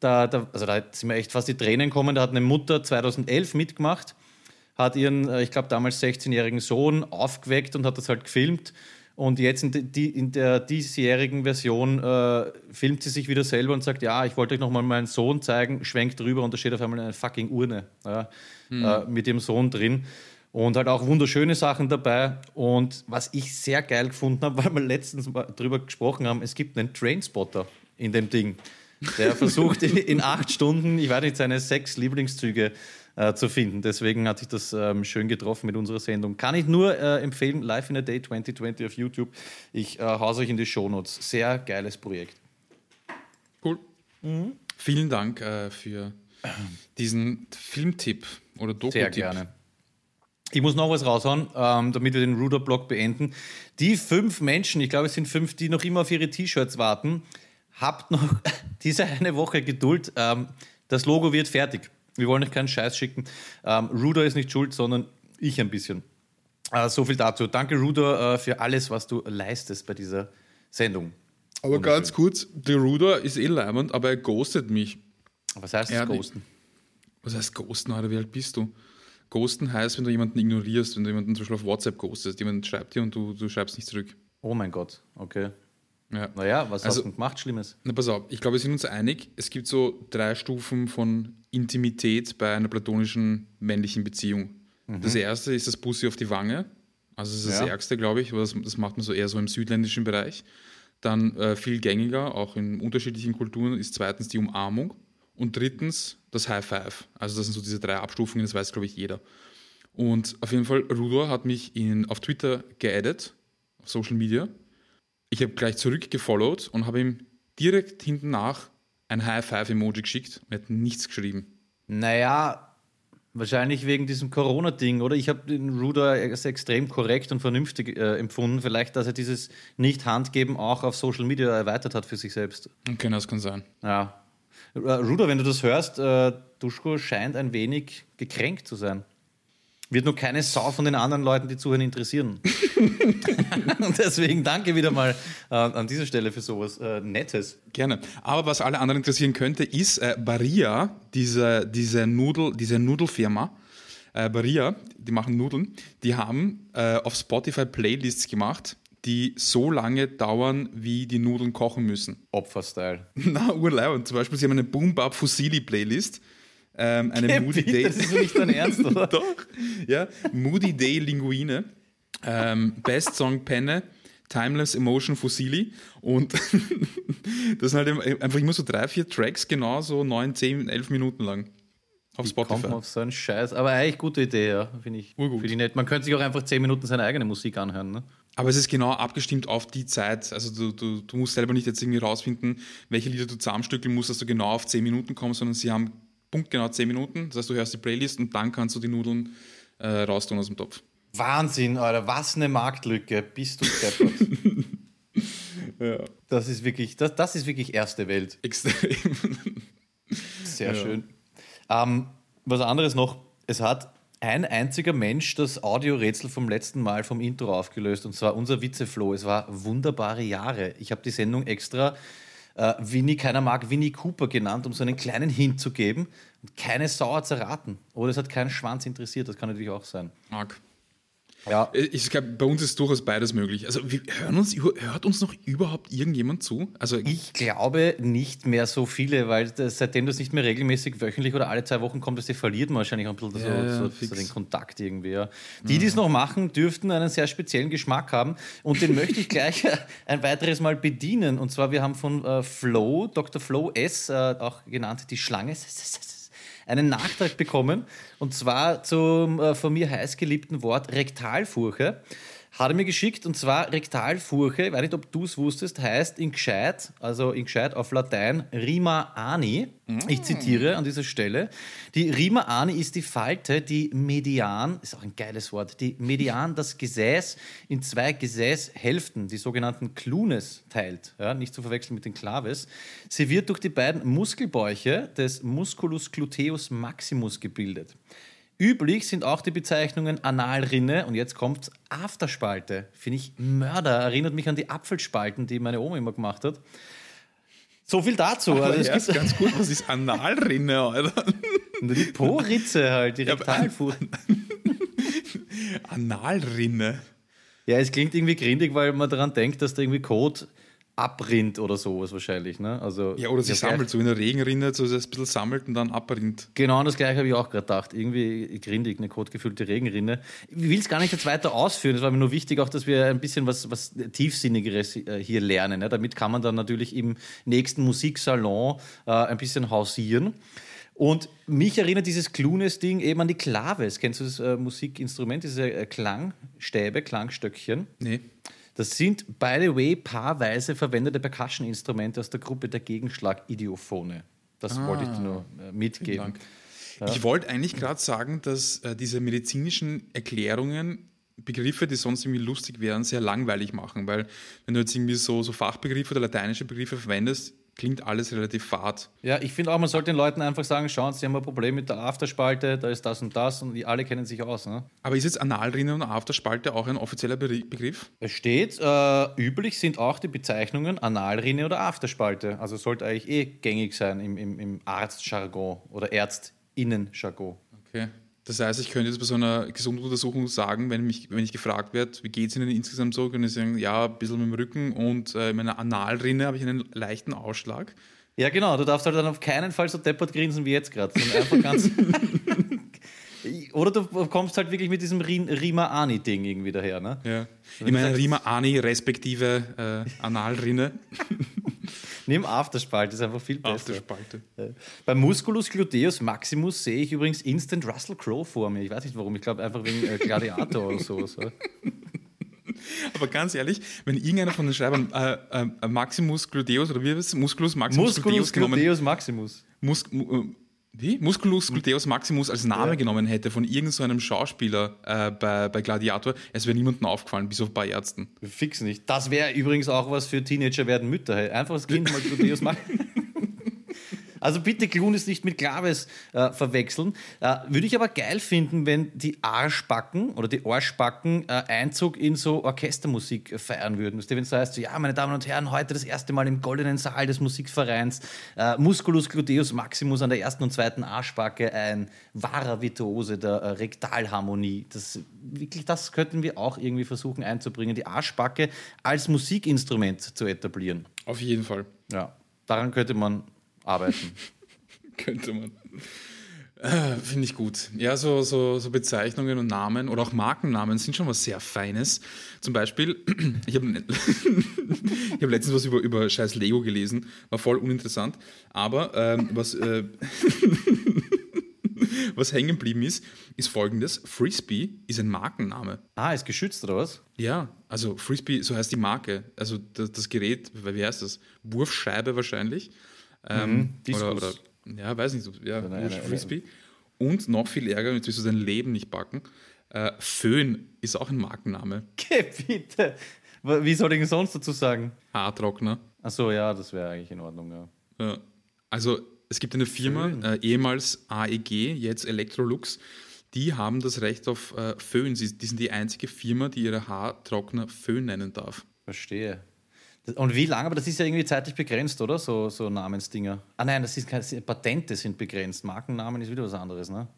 Speaker 3: da, da, also da sind mir echt fast die Tränen kommen. Da hat eine Mutter 2011 mitgemacht, hat ihren, äh, ich glaube, damals 16-jährigen Sohn aufgeweckt und hat das halt gefilmt. Und jetzt in, die, in der diesjährigen Version äh, filmt sie sich wieder selber und sagt, ja, ich wollte euch nochmal meinen Sohn zeigen, schwenkt drüber und da steht auf einmal eine fucking Urne ja, äh, mit ihrem Sohn drin. Und halt auch wunderschöne Sachen dabei. Und was ich sehr geil gefunden habe, weil wir letztens mal drüber gesprochen haben, es gibt einen Trainspotter in dem Ding. Der versucht in, acht Stunden, ich weiß nicht, seine sechs Lieblingszüge äh, zu finden. Deswegen hat sich das ähm, schön getroffen mit unserer Sendung. Kann ich nur äh, empfehlen, Live in a Day 2020 auf YouTube. Ich äh, hau's euch in die Shownotes. Sehr geiles Projekt.
Speaker 4: Cool. Vielen Dank äh, für diesen Filmtipp oder Doku-Tipp.
Speaker 3: Sehr gerne. Ich muss noch was raushauen, ähm, damit wir den Ruder-Blog beenden. Die fünf Menschen, ich glaube, es sind fünf, die noch immer auf ihre T-Shirts warten, habt noch diese eine Woche Geduld. Ähm, das Logo wird fertig. Wir wollen euch keinen Scheiß schicken. Ähm, Ruder ist nicht schuld, sondern ich ein bisschen. Äh, so viel dazu. Danke, Ruder, äh, für alles, was du leistest bei dieser Sendung.
Speaker 4: Aber ganz kurz, der Ruder ist eh leimend, aber er ghostet mich.
Speaker 3: Was heißt das. Ghosten?
Speaker 4: Was heißt ghosten, Alter? Wie alt bist du? Ghosten heißt, wenn du jemanden ignorierst, wenn du jemanden zum Beispiel auf WhatsApp ghostest. Jemand schreibt dir und du, du schreibst nicht zurück.
Speaker 3: Oh mein Gott, okay.
Speaker 4: Ja.
Speaker 3: Naja, was
Speaker 4: Also-
Speaker 3: hast du gemacht, Schlimmes?
Speaker 4: Na, pass auf, ich glaube, wir sind uns einig, es gibt so drei Stufen von Intimität bei einer platonischen männlichen Beziehung. Das erste ist das Bussi auf die Wange. Also das ist das
Speaker 3: Ja.
Speaker 4: Ärgste, glaube ich, aber das, das macht man so eher so im südländischen Bereich. Dann äh, viel gängiger, auch in unterschiedlichen Kulturen, ist zweitens die Umarmung. Und drittens das High Five. Also das sind so diese drei Abstufungen, das weiß, glaube ich, jeder. Und auf jeden Fall, Rudor hat mich in, auf Twitter geaddet, auf Social Media. Ich habe gleich zurückgefollowt und habe ihm direkt hinten nach ein High-Five-Emoji geschickt und er hat nichts geschrieben.
Speaker 3: Naja, wahrscheinlich wegen diesem Corona-Ding, oder? Ich habe den Ruder als extrem korrekt und vernünftig äh, empfunden. Vielleicht, dass er dieses Nicht-Handgeben auch auf Social Media erweitert hat für sich selbst.
Speaker 4: Okay, das kann sein.
Speaker 3: Ja. Äh, Ruder, wenn du das hörst, äh, Duschko scheint ein wenig gekränkt zu sein. Wird nur keine Sau von den anderen Leuten, die zuhören, interessieren. und deswegen danke wieder mal äh, an dieser Stelle für sowas äh, Nettes.
Speaker 4: Gerne. Aber was alle anderen interessieren könnte, ist äh, Baria, diese, diese, Nudel, diese Nudelfirma. Äh, Baria, die machen Nudeln, die haben äh, auf Spotify Playlists gemacht, die so lange dauern, wie die Nudeln kochen müssen.
Speaker 3: Opfer-Style.
Speaker 4: Na, urleib. Und zum Beispiel, sie haben eine Boom Bap Fusilli Playlist. Ähm, eine Moody Day.
Speaker 3: Das ist nicht dein Ernst, oder?
Speaker 4: Doch. Ja, Moody Day Linguine. Ähm, Best Song Penne. Timeless Emotion Fossili. Und das sind halt einfach immer so drei, vier Tracks, genau so neun, zehn, elf Minuten lang. Auf
Speaker 3: Kommt
Speaker 4: Spotify.
Speaker 3: man auf so einen Scheiß. Aber eigentlich gute Idee, ja. Finde ich,
Speaker 4: Urgut.
Speaker 3: find ich nett. Man könnte sich auch einfach 10 Minuten seine eigene Musik anhören. Ne?
Speaker 4: Aber es ist genau abgestimmt auf die Zeit. Also du, du, du musst selber nicht jetzt irgendwie rausfinden, welche Lieder du zusammenstückeln musst, dass du genau auf 10 Minuten kommst, sondern sie haben punktgenau 10 Minuten. Das heißt, du hörst die Playlist und dann kannst du die Nudeln äh, raustun aus dem Topf.
Speaker 3: Wahnsinn, Alter. Was eine Marktlücke. Bist du deppert. Das ist wirklich, das, das ist wirklich erste Welt.
Speaker 4: Extrem.
Speaker 3: Sehr schön. Ähm, was anderes noch, es hat ein einziger Mensch das Audiorätsel vom letzten Mal vom Intro aufgelöst und zwar unser Witzeflo. Es war wunderbare Jahre. Ich habe die Sendung extra äh, Winnie, keiner mag Winnie Cooper genannt, um so einen kleinen Hint zu geben. Keine Sau hat erraten. Oder es hat keinen Schwanz interessiert, das kann natürlich auch sein.
Speaker 4: Arg.
Speaker 3: Ja,
Speaker 4: Ich glaube, bei uns ist durchaus beides möglich. Also wir hören uns, hört uns noch überhaupt irgendjemand zu? Also
Speaker 3: Ich glaube nicht mehr so viele, weil das, seitdem das nicht mehr regelmäßig wöchentlich oder alle zwei Wochen kommt, das verliert man wahrscheinlich auch ein bisschen
Speaker 4: Ja, ja,
Speaker 3: so, so, so den Kontakt irgendwie. Ja. Die, die es noch machen, dürften einen sehr speziellen Geschmack haben und den möchte ich gleich ein weiteres Mal bedienen. Und zwar, wir haben von äh, Flo, Dr. Flo S, äh, auch genannt die Schlange, einen Nachtrag bekommen und zwar zum äh, von mir heißgeliebten Wort Rektalfurche. Hat er mir geschickt und zwar Rektalfurche, ich weiß nicht, ob du es wusstest, heißt in gescheit, also in gescheit auf Latein Rima ani. Ich zitiere an dieser Stelle. Die Rima ani ist die Falte, die median, ist auch ein geiles Wort, die median das Gesäß in zwei Gesäßhälften, die sogenannten Clunes, teilt. Ja, nicht zu verwechseln mit den Claves. Sie wird durch die beiden Muskelbäuche des Musculus gluteus maximus gebildet. Üblich sind auch die Bezeichnungen Analrinne und jetzt kommt Afterspalte. Finde ich Mörder. Erinnert mich an die Apfelspalten, die meine Oma immer gemacht hat. So viel dazu. Also es gibt
Speaker 4: ganz gut, was ist Analrinne, Alter?
Speaker 3: die Po-Ritze halt, die
Speaker 4: aber-
Speaker 3: Rektalfurche.
Speaker 4: Analrinne.
Speaker 3: Ja, es klingt irgendwie grindig, weil man daran denkt, dass da irgendwie Kot abrinnt oder sowas wahrscheinlich. Ne? Also,
Speaker 4: Ja, oder sich sammelt, so in der Regenrinne, so dass es ein bisschen sammelt und dann abrinnt.
Speaker 3: Genau das gleiche habe ich auch gerade gedacht. Irgendwie grindig, eine kotgefüllte Regenrinne. Ich will es gar nicht jetzt weiter ausführen. Es war mir nur wichtig, auch, dass wir ein bisschen was, was Tiefsinnigeres äh, hier lernen. Ne? Damit kann man dann natürlich im nächsten Musiksalon äh, ein bisschen hausieren. Und mich erinnert dieses Clunes-Ding eben an die Claves. Kennst du das äh, Musikinstrument, diese äh, Klangstäbe, Klangstöckchen?
Speaker 4: Nee.
Speaker 3: Das sind, by the way, paarweise verwendete Percussion-Instrumente aus der Gruppe der Gegenschlag-Idiophone. Das wollte ich dir nur äh, mitgeben.
Speaker 4: Dank. Ich wollte eigentlich gerade sagen, dass äh, diese medizinischen Erklärungen Begriffe, die sonst irgendwie lustig wären, sehr langweilig machen, weil wenn du jetzt irgendwie so, so Fachbegriffe oder lateinische Begriffe verwendest, klingt alles relativ fad.
Speaker 3: Ja, ich finde auch, man sollte den Leuten einfach sagen, schauen Sie, haben ein Problem mit der Afterspalte, da ist das und das und die alle kennen sich aus. Ne?
Speaker 4: Aber ist jetzt Analrinne und Afterspalte auch ein offizieller Be Begriff?
Speaker 3: Es steht, äh, üblich sind auch die Bezeichnungen Analrinne oder Afterspalte. Also sollte eigentlich eh gängig sein im, im, im Arztjargon oder Ärztinnenjargon.
Speaker 4: Okay. Das heißt, ich könnte jetzt bei so einer Gesundheitsuntersuchung sagen, wenn, mich, wenn ich gefragt werde, wie geht es Ihnen insgesamt so, könnte ich sagen, ja, ein bisschen mit dem Rücken und äh, in meiner Analrinne habe ich einen leichten Ausschlag.
Speaker 3: Ja, genau. Du darfst halt dann auf keinen Fall so deppert grinsen wie jetzt gerade. Einfach ganz. Oder du kommst halt wirklich mit diesem Rin- Rima-Ani-Ding irgendwie daher. Ne?
Speaker 4: Ja. In meiner Rima Ani respektive äh, Analrinne.
Speaker 3: Nimm Afterspalt, das ist einfach viel besser.
Speaker 4: Afterspalte.
Speaker 3: Beim Musculus gluteus maximus sehe ich übrigens Instant Russell Crowe vor mir. Ich weiß nicht warum. Ich glaube einfach wegen äh, Gladiator oder sowas. oder?
Speaker 4: Aber ganz ehrlich, wenn irgendeiner von den Schreibern äh, äh, Maximus Gluteus oder wie heißt es? Musculus Maximus
Speaker 3: Musculus
Speaker 4: genommen
Speaker 3: gluteus maximus.
Speaker 4: Mus mu- äh, wie? Musculus Gluteus Maximus als Name genommen hätte von irgendeinem so einem Schauspieler äh, bei, bei Gladiator, es wäre niemandem aufgefallen, bis auf ein paar Ärzten.
Speaker 3: Fix nicht. Das wäre übrigens auch was für Teenager werden Mütter. Hey. Einfach das Kind mal gluteus machen. Also bitte Clunes nicht mit Claves äh, verwechseln. Äh, Würde ich aber geil finden, wenn die Arschbacken oder die Arschbacken äh, Einzug in so Orchestermusik äh, feiern würden. Wenn es so heißt, so, ja, meine Damen und Herren, heute das erste Mal im goldenen Saal des Musikvereins äh, Musculus gluteus maximus an der ersten und zweiten Arschbacke ein wahrer Virtuose der äh, Rektalharmonie. Das, wirklich, das könnten wir auch irgendwie versuchen einzubringen, die Arschbacke als Musikinstrument zu etablieren.
Speaker 4: Auf jeden Fall.
Speaker 3: Ja, daran könnte man arbeiten.
Speaker 4: Könnte man. Finde ich gut. Ja, so, so, so Bezeichnungen und Namen oder auch Markennamen sind schon was sehr Feines. Zum Beispiel, ich habe ich hab letztens was über, über scheiß Lego gelesen, war voll uninteressant, aber ähm, was, äh, was hängen geblieben ist, ist folgendes. Frisbee ist ein Markenname.
Speaker 3: Ah, ist geschützt oder was?
Speaker 4: Ja, also Frisbee, so heißt die Marke. Also das, das Gerät, wie heißt das? Wurfscheibe wahrscheinlich. Ähm,
Speaker 3: Diskus.
Speaker 4: oder, oder, ja, weiß nicht, so, ja, Wurf-
Speaker 3: eine-
Speaker 4: Frisbee. Und noch viel ärger, jetzt wirst du dein Leben nicht backen. Äh, Föhn ist auch ein Markenname.
Speaker 3: Geh bitte. Wie soll ich denn sonst dazu sagen?
Speaker 4: Haartrockner.
Speaker 3: Achso, ja, das wäre eigentlich in Ordnung, ja.
Speaker 4: Ja. Also es gibt eine Firma, äh, ehemals AEG, jetzt Electrolux, die haben das Recht auf äh, Föhn. Sie, die sind die einzige Firma, die ihre Haartrockner Föhn nennen darf.
Speaker 3: Verstehe. Und wie lange? Aber das ist ja irgendwie zeitlich begrenzt, oder? So, so Namensdinger. Ah nein, das ist keine, Patente sind begrenzt. Markennamen ist wieder was anderes, ne?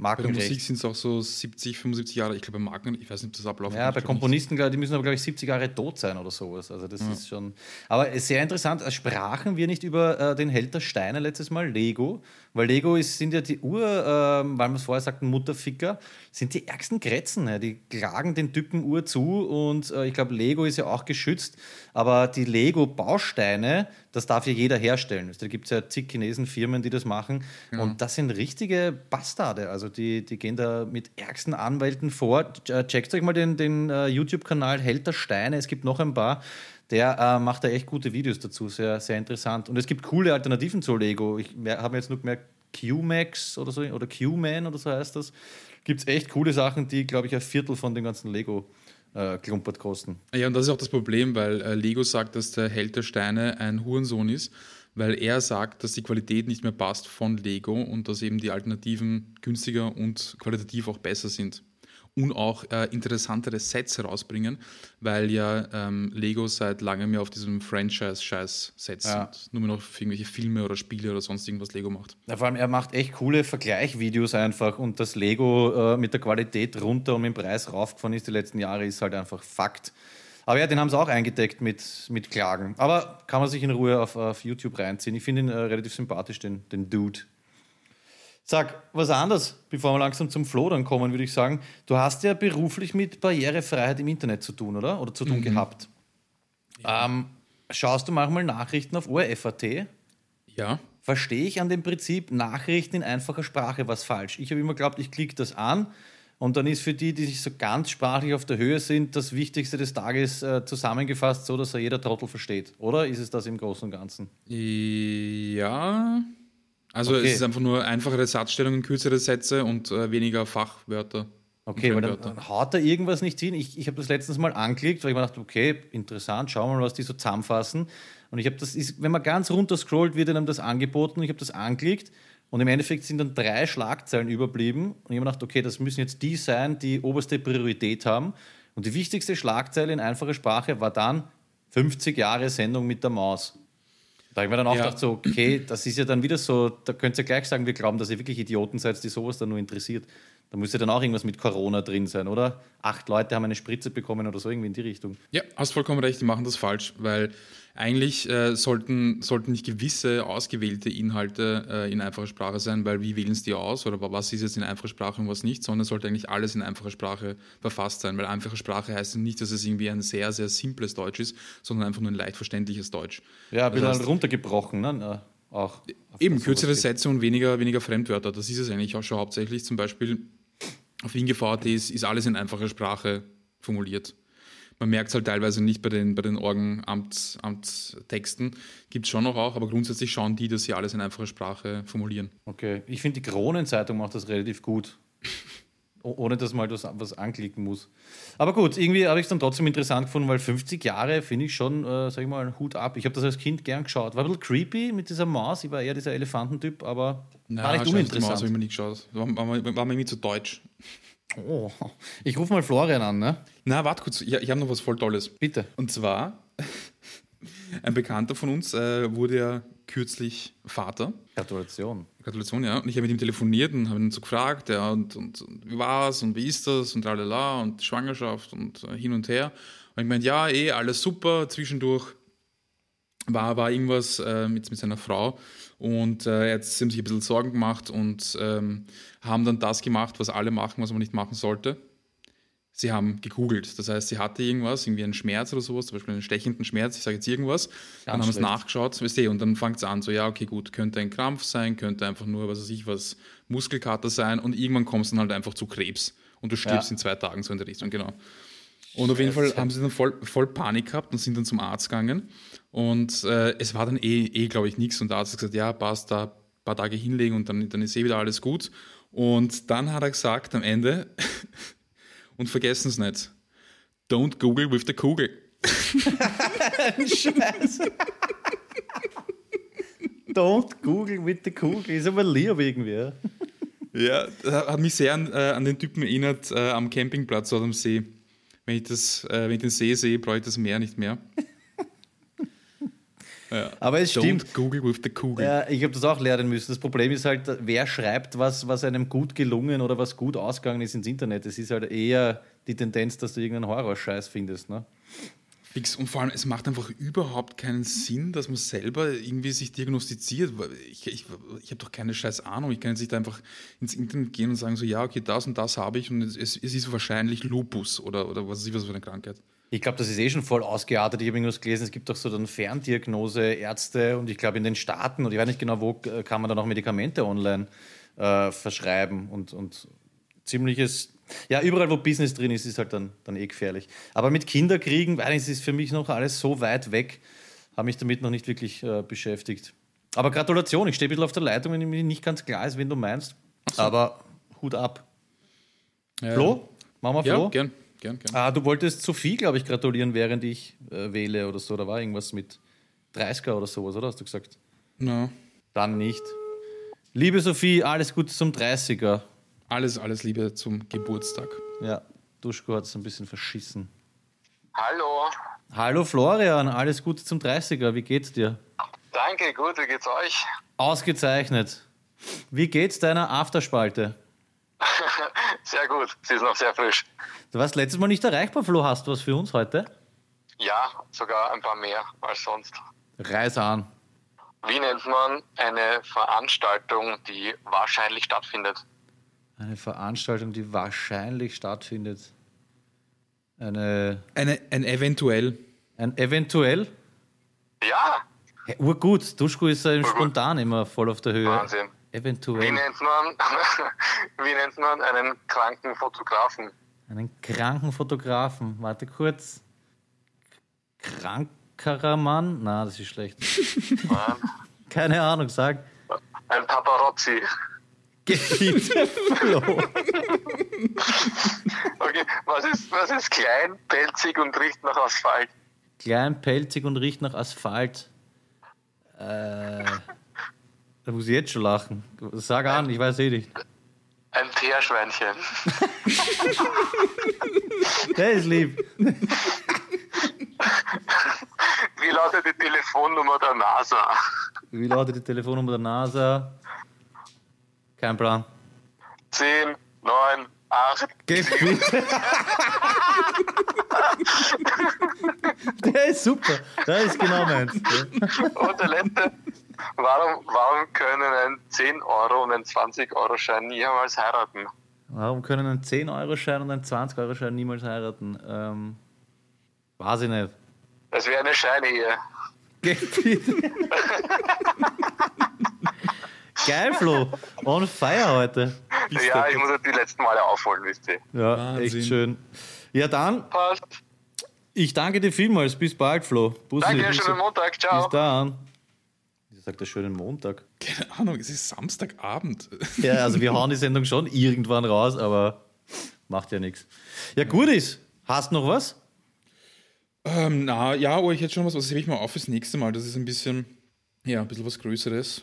Speaker 4: Bei der Musik sind es auch so 70, 75 Jahre. Ich glaube, bei Marken, ich weiß nicht, ob das ablaufen
Speaker 3: Ja, bei
Speaker 4: nicht.
Speaker 3: Komponisten, ich, die müssen aber, glaube ich, 70 Jahre tot sein oder sowas. Also das ist schon. Aber sehr interessant, sprachen wir nicht über äh, den Held der Steine letztes Mal, Lego. Weil Lego ist, sind ja die Ur, ähm, weil wir es vorher sagten, Mutterficker, sind die ärgsten Grätzen. Ne? Die klagen den Typen Ur zu und äh, ich glaube, Lego ist ja auch geschützt. Aber die Lego-Bausteine, das darf ja jeder herstellen. Da gibt es ja zig Chinesen-Firmen, die das machen. Und das sind richtige Bastarde. Also die, die gehen da mit ärgsten Anwälten vor. Äh, Checkt euch mal den, den äh, YouTube-Kanal Held der Steine. Es gibt noch ein paar. Der äh, macht da echt gute Videos dazu. Sehr, sehr interessant. Und es gibt coole Alternativen zu Lego. Ich habe jetzt nur gemerkt, Q-Max oder so, oder Q-Man oder so heißt das. Gibt es echt coole Sachen, die, glaube ich, ein Viertel von dem ganzen Lego äh, klumpert kosten.
Speaker 4: Ja, und das ist auch das Problem, weil äh, Lego sagt, dass der Held der Steine ein Hurensohn ist, weil er sagt, dass die Qualität nicht mehr passt von Lego und dass eben die Alternativen günstiger und qualitativ auch besser sind. Und auch äh, interessantere Sets herausbringen, weil ja ähm, Lego seit langem ja auf diesem Franchise-Scheiß setzt
Speaker 3: Ja.
Speaker 4: und nur mehr noch für irgendwelche Filme oder Spiele oder sonst irgendwas Lego macht.
Speaker 3: Ja, vor allem, er macht echt coole Vergleichvideos einfach und das Lego äh, mit der Qualität runter und mit dem Preis raufgefahren ist die letzten Jahre, ist halt einfach Fakt. Aber ja, den haben sie auch eingedeckt mit, mit Klagen. Aber kann man sich in Ruhe auf, auf YouTube reinziehen. Ich finde ihn äh, relativ sympathisch, den, den Dude. Sag, was anderes, bevor wir langsam zum Flo dann kommen, würde ich sagen. Du hast ja beruflich mit Barrierefreiheit im Internet zu tun, oder? Oder zu tun gehabt. Ähm, schaust du manchmal Nachrichten auf ORF.at?
Speaker 4: Ja,
Speaker 3: verstehe ich an dem Prinzip Nachrichten in einfacher Sprache was falsch. Ich habe immer geglaubt, ich klicke das an und dann ist für die, die sich so ganz sprachlich auf der Höhe sind, das Wichtigste des Tages äh, zusammengefasst, so dass er jeder Trottel versteht. Oder ist es das im Großen und Ganzen?
Speaker 4: Ja. Also
Speaker 3: Okay.
Speaker 4: es ist einfach nur einfachere Satzstellungen, kürzere Sätze und äh, weniger Fachwörter.
Speaker 3: Okay, weil dann dann haut da irgendwas nicht hin. Ich, ich habe das letztens mal angeklickt, weil ich mir dachte, okay, interessant, schauen wir mal, was die so zusammenfassen. Und ich habe das, ist, wenn man ganz runter scrollt, wird einem das angeboten. Ich habe das angeklickt und im Endeffekt sind dann drei Schlagzeilen überblieben. Und ich habe mir gedacht, okay, das müssen jetzt die sein, die oberste Priorität haben. Und die wichtigste Schlagzeile in einfacher Sprache war dann 50 Jahre Sendung mit der Maus. Da habe ich mir dann auch
Speaker 4: Ja.
Speaker 3: gedacht, so, okay, das ist ja dann wieder so, da könnt ihr gleich sagen, wir glauben, dass ihr wirklich Idioten seid, die sowas dann nur interessiert. Da müsste dann auch irgendwas mit Corona drin sein, oder? Acht Leute haben eine Spritze bekommen oder so, irgendwie in die Richtung.
Speaker 4: Ja, hast vollkommen recht, die machen das falsch, weil eigentlich äh, sollten, sollten nicht gewisse ausgewählte Inhalte äh, in einfacher Sprache sein, weil wie wählen es die aus oder was ist jetzt in einfacher Sprache und was nicht, sondern sollte eigentlich alles in einfacher Sprache verfasst sein, weil einfache Sprache heißt nicht, dass es irgendwie ein sehr, sehr simples Deutsch ist, sondern einfach nur ein leicht verständlich Deutsch.
Speaker 3: Ja, ein bisschen
Speaker 4: Das heißt-
Speaker 3: runtergebrochen, ne? Auch.
Speaker 4: Eben, kürzere. Sätze und weniger, weniger Fremdwörter. Das ist es eigentlich auch schon hauptsächlich. Zum Beispiel auf InGVT ist, ist alles in einfacher Sprache formuliert. Man merkt es halt teilweise nicht bei den, bei den Orgenamtstexten. Gibt es schon noch auch, aber grundsätzlich schauen die, dass sie alles in einfacher Sprache formulieren.
Speaker 3: Okay, ich finde, die Kronenzeitung macht das relativ gut. Ohne dass man halt was, was anklicken muss. Aber gut, irgendwie habe ich es dann trotzdem interessant gefunden, weil 50 Jahre finde ich schon, äh, sag ich mal, Hut ab. Ich habe das als Kind gern geschaut. War ein bisschen creepy mit dieser Maus. Ich war eher dieser Elefantentyp, aber war nicht
Speaker 4: Scheiß, die Maus habe ich
Speaker 3: uninteressant.
Speaker 4: mir nie geschaut. War, war, mir- war mir irgendwie zu deutsch.
Speaker 3: Oh, ich rufe mal Florian an, ne?
Speaker 4: Na, warte kurz, ich, ich habe noch was voll Tolles.
Speaker 3: Bitte.
Speaker 4: Und zwar, ein Bekannter von uns äh, wurde ja kürzlich Vater.
Speaker 3: Gratulation.
Speaker 4: Gratulation, ja. Und ich habe mit ihm telefoniert und habe ihn so gefragt, ja, und, und, und wie war's und wie ist das und tralala und Schwangerschaft und äh, hin und her. Und ich meinte, ja, eh, alles super. Zwischendurch war, war irgendwas äh, mit, mit seiner Frau und äh, jetzt haben sich ein bisschen Sorgen gemacht und ähm, haben dann das gemacht, was alle machen, was man nicht machen sollte. Sie haben gegoogelt. Das heißt, sie hatte irgendwas, irgendwie einen Schmerz oder sowas, zum Beispiel einen stechenden Schmerz, ich sage jetzt irgendwas. dann haben sie es nachgeschaut, weißt du, und dann fängt es an, so, ja, okay, gut, könnte ein Krampf sein, könnte einfach nur, was weiß ich, was, Muskelkater sein und irgendwann kommst du dann halt einfach zu Krebs und du stirbst
Speaker 3: Ja.
Speaker 4: in zwei Tagen so in der Richtung, genau. Und auf jeden Fall haben sie dann voll, voll Panik gehabt und sind dann zum Arzt gegangen. Und äh, es war dann eh, eh glaube ich, nichts. Und der Arzt hat gesagt, ja, passt da ein paar Tage hinlegen und dann, dann ist eh wieder alles gut. Und dann hat er gesagt am Ende, und vergessen es nicht, don't Google with the Kugel.
Speaker 3: Scheiße. Don't Google mit der Kugel. Ist aber lieb irgendwie.
Speaker 4: Ja, hat mich sehr an, äh, an den Typen erinnert äh, am Campingplatz dort am See. Wenn ich, das, äh, wenn ich den See sehe, brauche ich das Meer nicht mehr.
Speaker 3: Aber es
Speaker 4: Don't
Speaker 3: stimmt.
Speaker 4: Google with the Kugel.
Speaker 3: Ja, ich habe das auch lernen müssen. Das Problem ist halt, wer schreibt, was, was einem gut gelungen oder was gut ausgegangen ist ins Internet. Es ist halt eher die Tendenz, dass du irgendeinen Horrorscheiß findest. Ne?
Speaker 4: Fix. Und vor allem, es macht einfach überhaupt keinen Sinn, dass man selber irgendwie sich diagnostiziert. Ich, ich, ich habe doch keine scheiß Ahnung. Ich kann jetzt nicht einfach ins Internet gehen und sagen, so, ja, okay, das und das habe ich und es, es ist wahrscheinlich Lupus oder, oder was ich, was für eine Krankheit.
Speaker 3: Ich glaube, das ist eh schon voll ausgeartet. Ich habe irgendwas gelesen, es gibt doch so dann Ferndiagnose, Ärzte und ich glaube in den Staaten und ich weiß nicht genau, wo äh, kann man dann auch Medikamente online äh, verschreiben und, und ziemliches, ja, überall wo Business drin ist, ist halt dann, dann eh gefährlich. Aber mit Kinderkriegen, nicht, es ist für mich noch alles so weit weg, habe mich damit noch nicht wirklich äh, beschäftigt. Aber Gratulation, ich stehe ein bisschen auf der Leitung, wenn mir nicht ganz klar ist, wen du meinst. Aber Hut ab.
Speaker 4: Ja,
Speaker 3: Flo? Machen wir
Speaker 4: Ja,
Speaker 3: Flo?
Speaker 4: gern, gern, gern.
Speaker 3: Ah, du wolltest Sophie, glaube ich, gratulieren, während ich äh, wähle oder so. Da war irgendwas mit 30er oder sowas, oder? Hast du gesagt?
Speaker 4: No.
Speaker 3: Dann nicht. Liebe Sophie, alles Gute zum 30er.
Speaker 4: Alles, alles Liebe zum Geburtstag.
Speaker 3: Ja, Duschko hat es ein bisschen verschissen.
Speaker 7: Hallo,
Speaker 3: Hallo Florian, alles Gute zum 30er. Wie geht's dir?
Speaker 7: danke, gut, wie geht's euch?
Speaker 3: Ausgezeichnet. Wie geht's deiner Afterspalte?
Speaker 7: Sehr gut, sie ist noch sehr frisch.
Speaker 3: Du warst letztes Mal nicht erreichbar, Flo. Hast du was für uns heute?
Speaker 7: Ja, sogar ein paar mehr als sonst.
Speaker 3: Reis an.
Speaker 7: Wie nennt man eine Veranstaltung, die wahrscheinlich stattfindet?
Speaker 3: Eine Veranstaltung, die wahrscheinlich stattfindet. Eine,
Speaker 4: Eine, ein eventuell.
Speaker 3: ein eventuell
Speaker 7: Ja,
Speaker 3: Hey, urgut, Duschko ist ja spontan immer voll auf der Höhe.
Speaker 7: Wahnsinn. Wie
Speaker 3: Eventuell
Speaker 7: nennt man, wie nennt man einen kranken Fotografen?
Speaker 3: einen kranken Fotografen. Warte kurz. Krankerer Mann? Na, das ist schlecht. Keine Ahnung, sag.
Speaker 7: Ein Paparazzi.
Speaker 3: Gebiete Flo.
Speaker 7: Okay, was ist, was ist klein, pelzig und riecht nach Asphalt?
Speaker 3: Klein, pelzig und riecht nach Asphalt. Äh, da muss ich jetzt schon lachen. Sag an, ich weiß eh nicht.
Speaker 7: Ein Teerschweinchen.
Speaker 3: Der ist lieb.
Speaker 7: Wie lautet die Telefonnummer der NASA?
Speaker 3: Wie lautet die Telefonnummer der NASA? Kein Plan.
Speaker 7: 10, 9, 8.
Speaker 3: Gebiete. Der ist super. Der ist genau meins.
Speaker 7: Und der letzte. Warum, warum können ein 10 Euro und ein 20 Euro Schein niemals heiraten?
Speaker 3: Warum können ein 10-Euro-Schein und ein 20-Euro-Schein niemals heiraten? Ähm, weiß ich nicht.
Speaker 7: Das wäre eine Scheinehe.
Speaker 3: Geil, Flo. On fire heute.
Speaker 7: Ja, ich muss die letzten Male aufholen, wisst ihr.
Speaker 3: Ja,
Speaker 4: Wahnsinn.
Speaker 3: echt schön. Ja, dann,
Speaker 7: Passt.
Speaker 3: ich danke dir vielmals. Bis bald, Flo. Bussi.
Speaker 7: Danke, schönen Montag. Ciao.
Speaker 3: Bis dann. Wieso sagt er schönen Montag?
Speaker 4: Keine Ahnung, es ist Samstagabend.
Speaker 3: Ja, also wir hauen die Sendung schon irgendwann raus, aber macht ja nichts. Ja, gut ist. Hast noch was?
Speaker 4: Ähm, na, ja, oh, ich hätte schon was, was hebe ich mal auf fürs nächste Mal. Das ist ein bisschen, ja, ein bisschen was Größeres.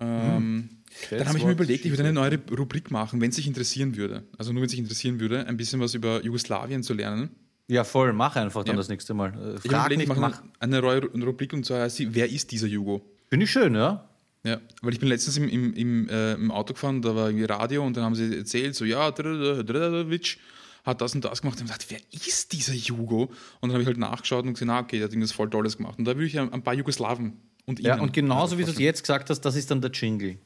Speaker 4: Ähm, dann habe ich mir überlegt, ich würde eine neue Rubrik machen, wenn es sich interessieren würde. Also nur, wenn es sich interessieren würde, ein bisschen was über Jugoslawien zu lernen.
Speaker 3: Ja, voll. Mach einfach dann
Speaker 4: Ja.
Speaker 3: das nächste Mal. Äh,
Speaker 4: Ich
Speaker 3: Frag nicht,
Speaker 4: ich mache
Speaker 3: mach.
Speaker 4: eine neue Ru- Rubrik und zwar heißt sie, wer ist dieser Jugo?
Speaker 3: Finde ich schön, ja.
Speaker 4: Ja, weil ich bin letztens im, im, im, äh, im Auto gefahren, da war irgendwie Radio und dann haben sie erzählt, so ja, Dradovic hat das und das gemacht. Und ich dachte, wer ist dieser Jugo? Und dann habe ich halt nachgeschaut und gesehen, ah, okay, der hat irgendwas voll Tolles gemacht. Und da würde ich ein paar Jugoslawen und
Speaker 3: Ja, und genauso wie du es jetzt gesagt hast, das ist dann der Jingle.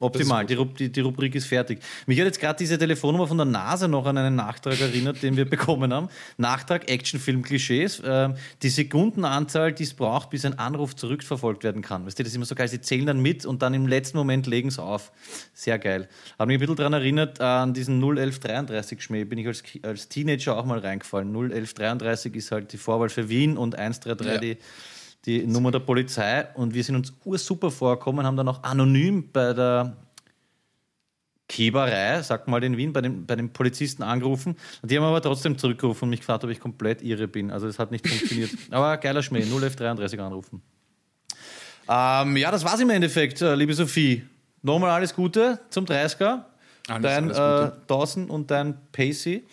Speaker 3: Optimal, die, die, die Rubrik ist fertig. Mich hat jetzt gerade diese Telefonnummer von der NASA noch an einen Nachtrag erinnert, den wir bekommen haben. Nachtrag, Actionfilm-Klischees. Ähm, die Sekundenanzahl, die es braucht, bis ein Anruf zurückverfolgt werden kann. Weißt du, das ist immer so geil. Sie zählen dann mit und dann im letzten Moment legen sie auf. Sehr geil. Hat mich ein bisschen daran erinnert, an diesen 01133 Schmäh. Bin ich als, als Teenager auch mal reingefallen. 01133 ist halt die Vorwahl für Wien und 133
Speaker 4: Ja.
Speaker 3: die die Nummer der Polizei und wir sind uns ursuper vorgekommen, haben dann auch anonym bei der Keberei, sagt mal in Wien, bei den, bei den Polizisten angerufen. Und die haben aber trotzdem zurückgerufen und mich gefragt, ob ich komplett irre bin. Also es hat nicht funktioniert. aber geiler Schmäh, 0F33 anrufen. Ähm, ja, das war's im Endeffekt, äh, liebe Sophie. Nochmal alles Gute zum 30er.
Speaker 4: Alles-
Speaker 3: dein
Speaker 4: alles
Speaker 3: äh, Dawson und dein Pacey.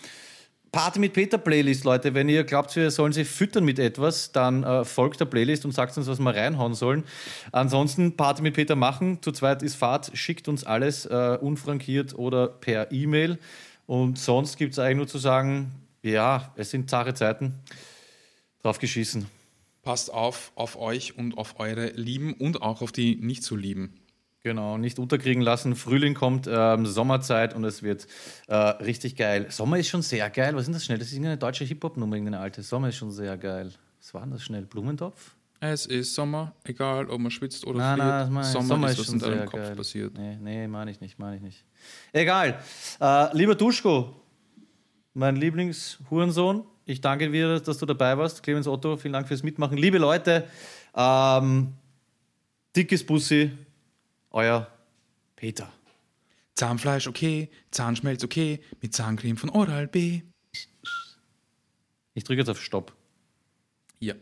Speaker 3: Party mit Peter Playlist, Leute. Wenn ihr glaubt, wir sollen sie füttern mit etwas, dann äh, folgt der Playlist und sagt uns, was wir reinhauen sollen. Ansonsten Party mit Peter machen. Zu zweit ist Fahrt. Schickt uns alles äh, unfrankiert oder per E-Mail. Und sonst gibt es eigentlich nur zu sagen, ja, es sind zahre Zeiten. Drauf geschissen.
Speaker 4: Passt auf auf euch und auf eure Lieben und auch auf die nicht so lieben.
Speaker 3: Genau, nicht unterkriegen lassen. Frühling kommt, ähm, Sommerzeit und es wird äh, richtig geil. Sommer ist schon sehr geil. Was ist denn das schnell? Das ist irgendeine deutsche Hip-Hop-Nummer, irgendeine alte. Sommer ist schon sehr geil. Was war denn das schnell? Blumentopf?
Speaker 4: Es ist Sommer, egal ob man schwitzt oder
Speaker 3: Nein,
Speaker 4: friert.
Speaker 3: nein.
Speaker 4: Sommer,
Speaker 3: Sommer
Speaker 4: ist, was
Speaker 3: schon
Speaker 4: in deinem Kopf
Speaker 3: geil.
Speaker 4: passiert.
Speaker 3: Nee, nee, meine ich nicht, meine ich nicht. Egal. Äh, lieber Duschko, mein Lieblingshurensohn, ich danke dir, dass du dabei warst. Clemens Otto, vielen Dank fürs Mitmachen. Liebe Leute, ähm, dickes Bussi, euer Peter.
Speaker 4: Zahnfleisch okay, Zahnschmelz okay, mit Zahncreme von Oral-B.
Speaker 3: Ich drücke jetzt auf Stopp.
Speaker 4: Ja.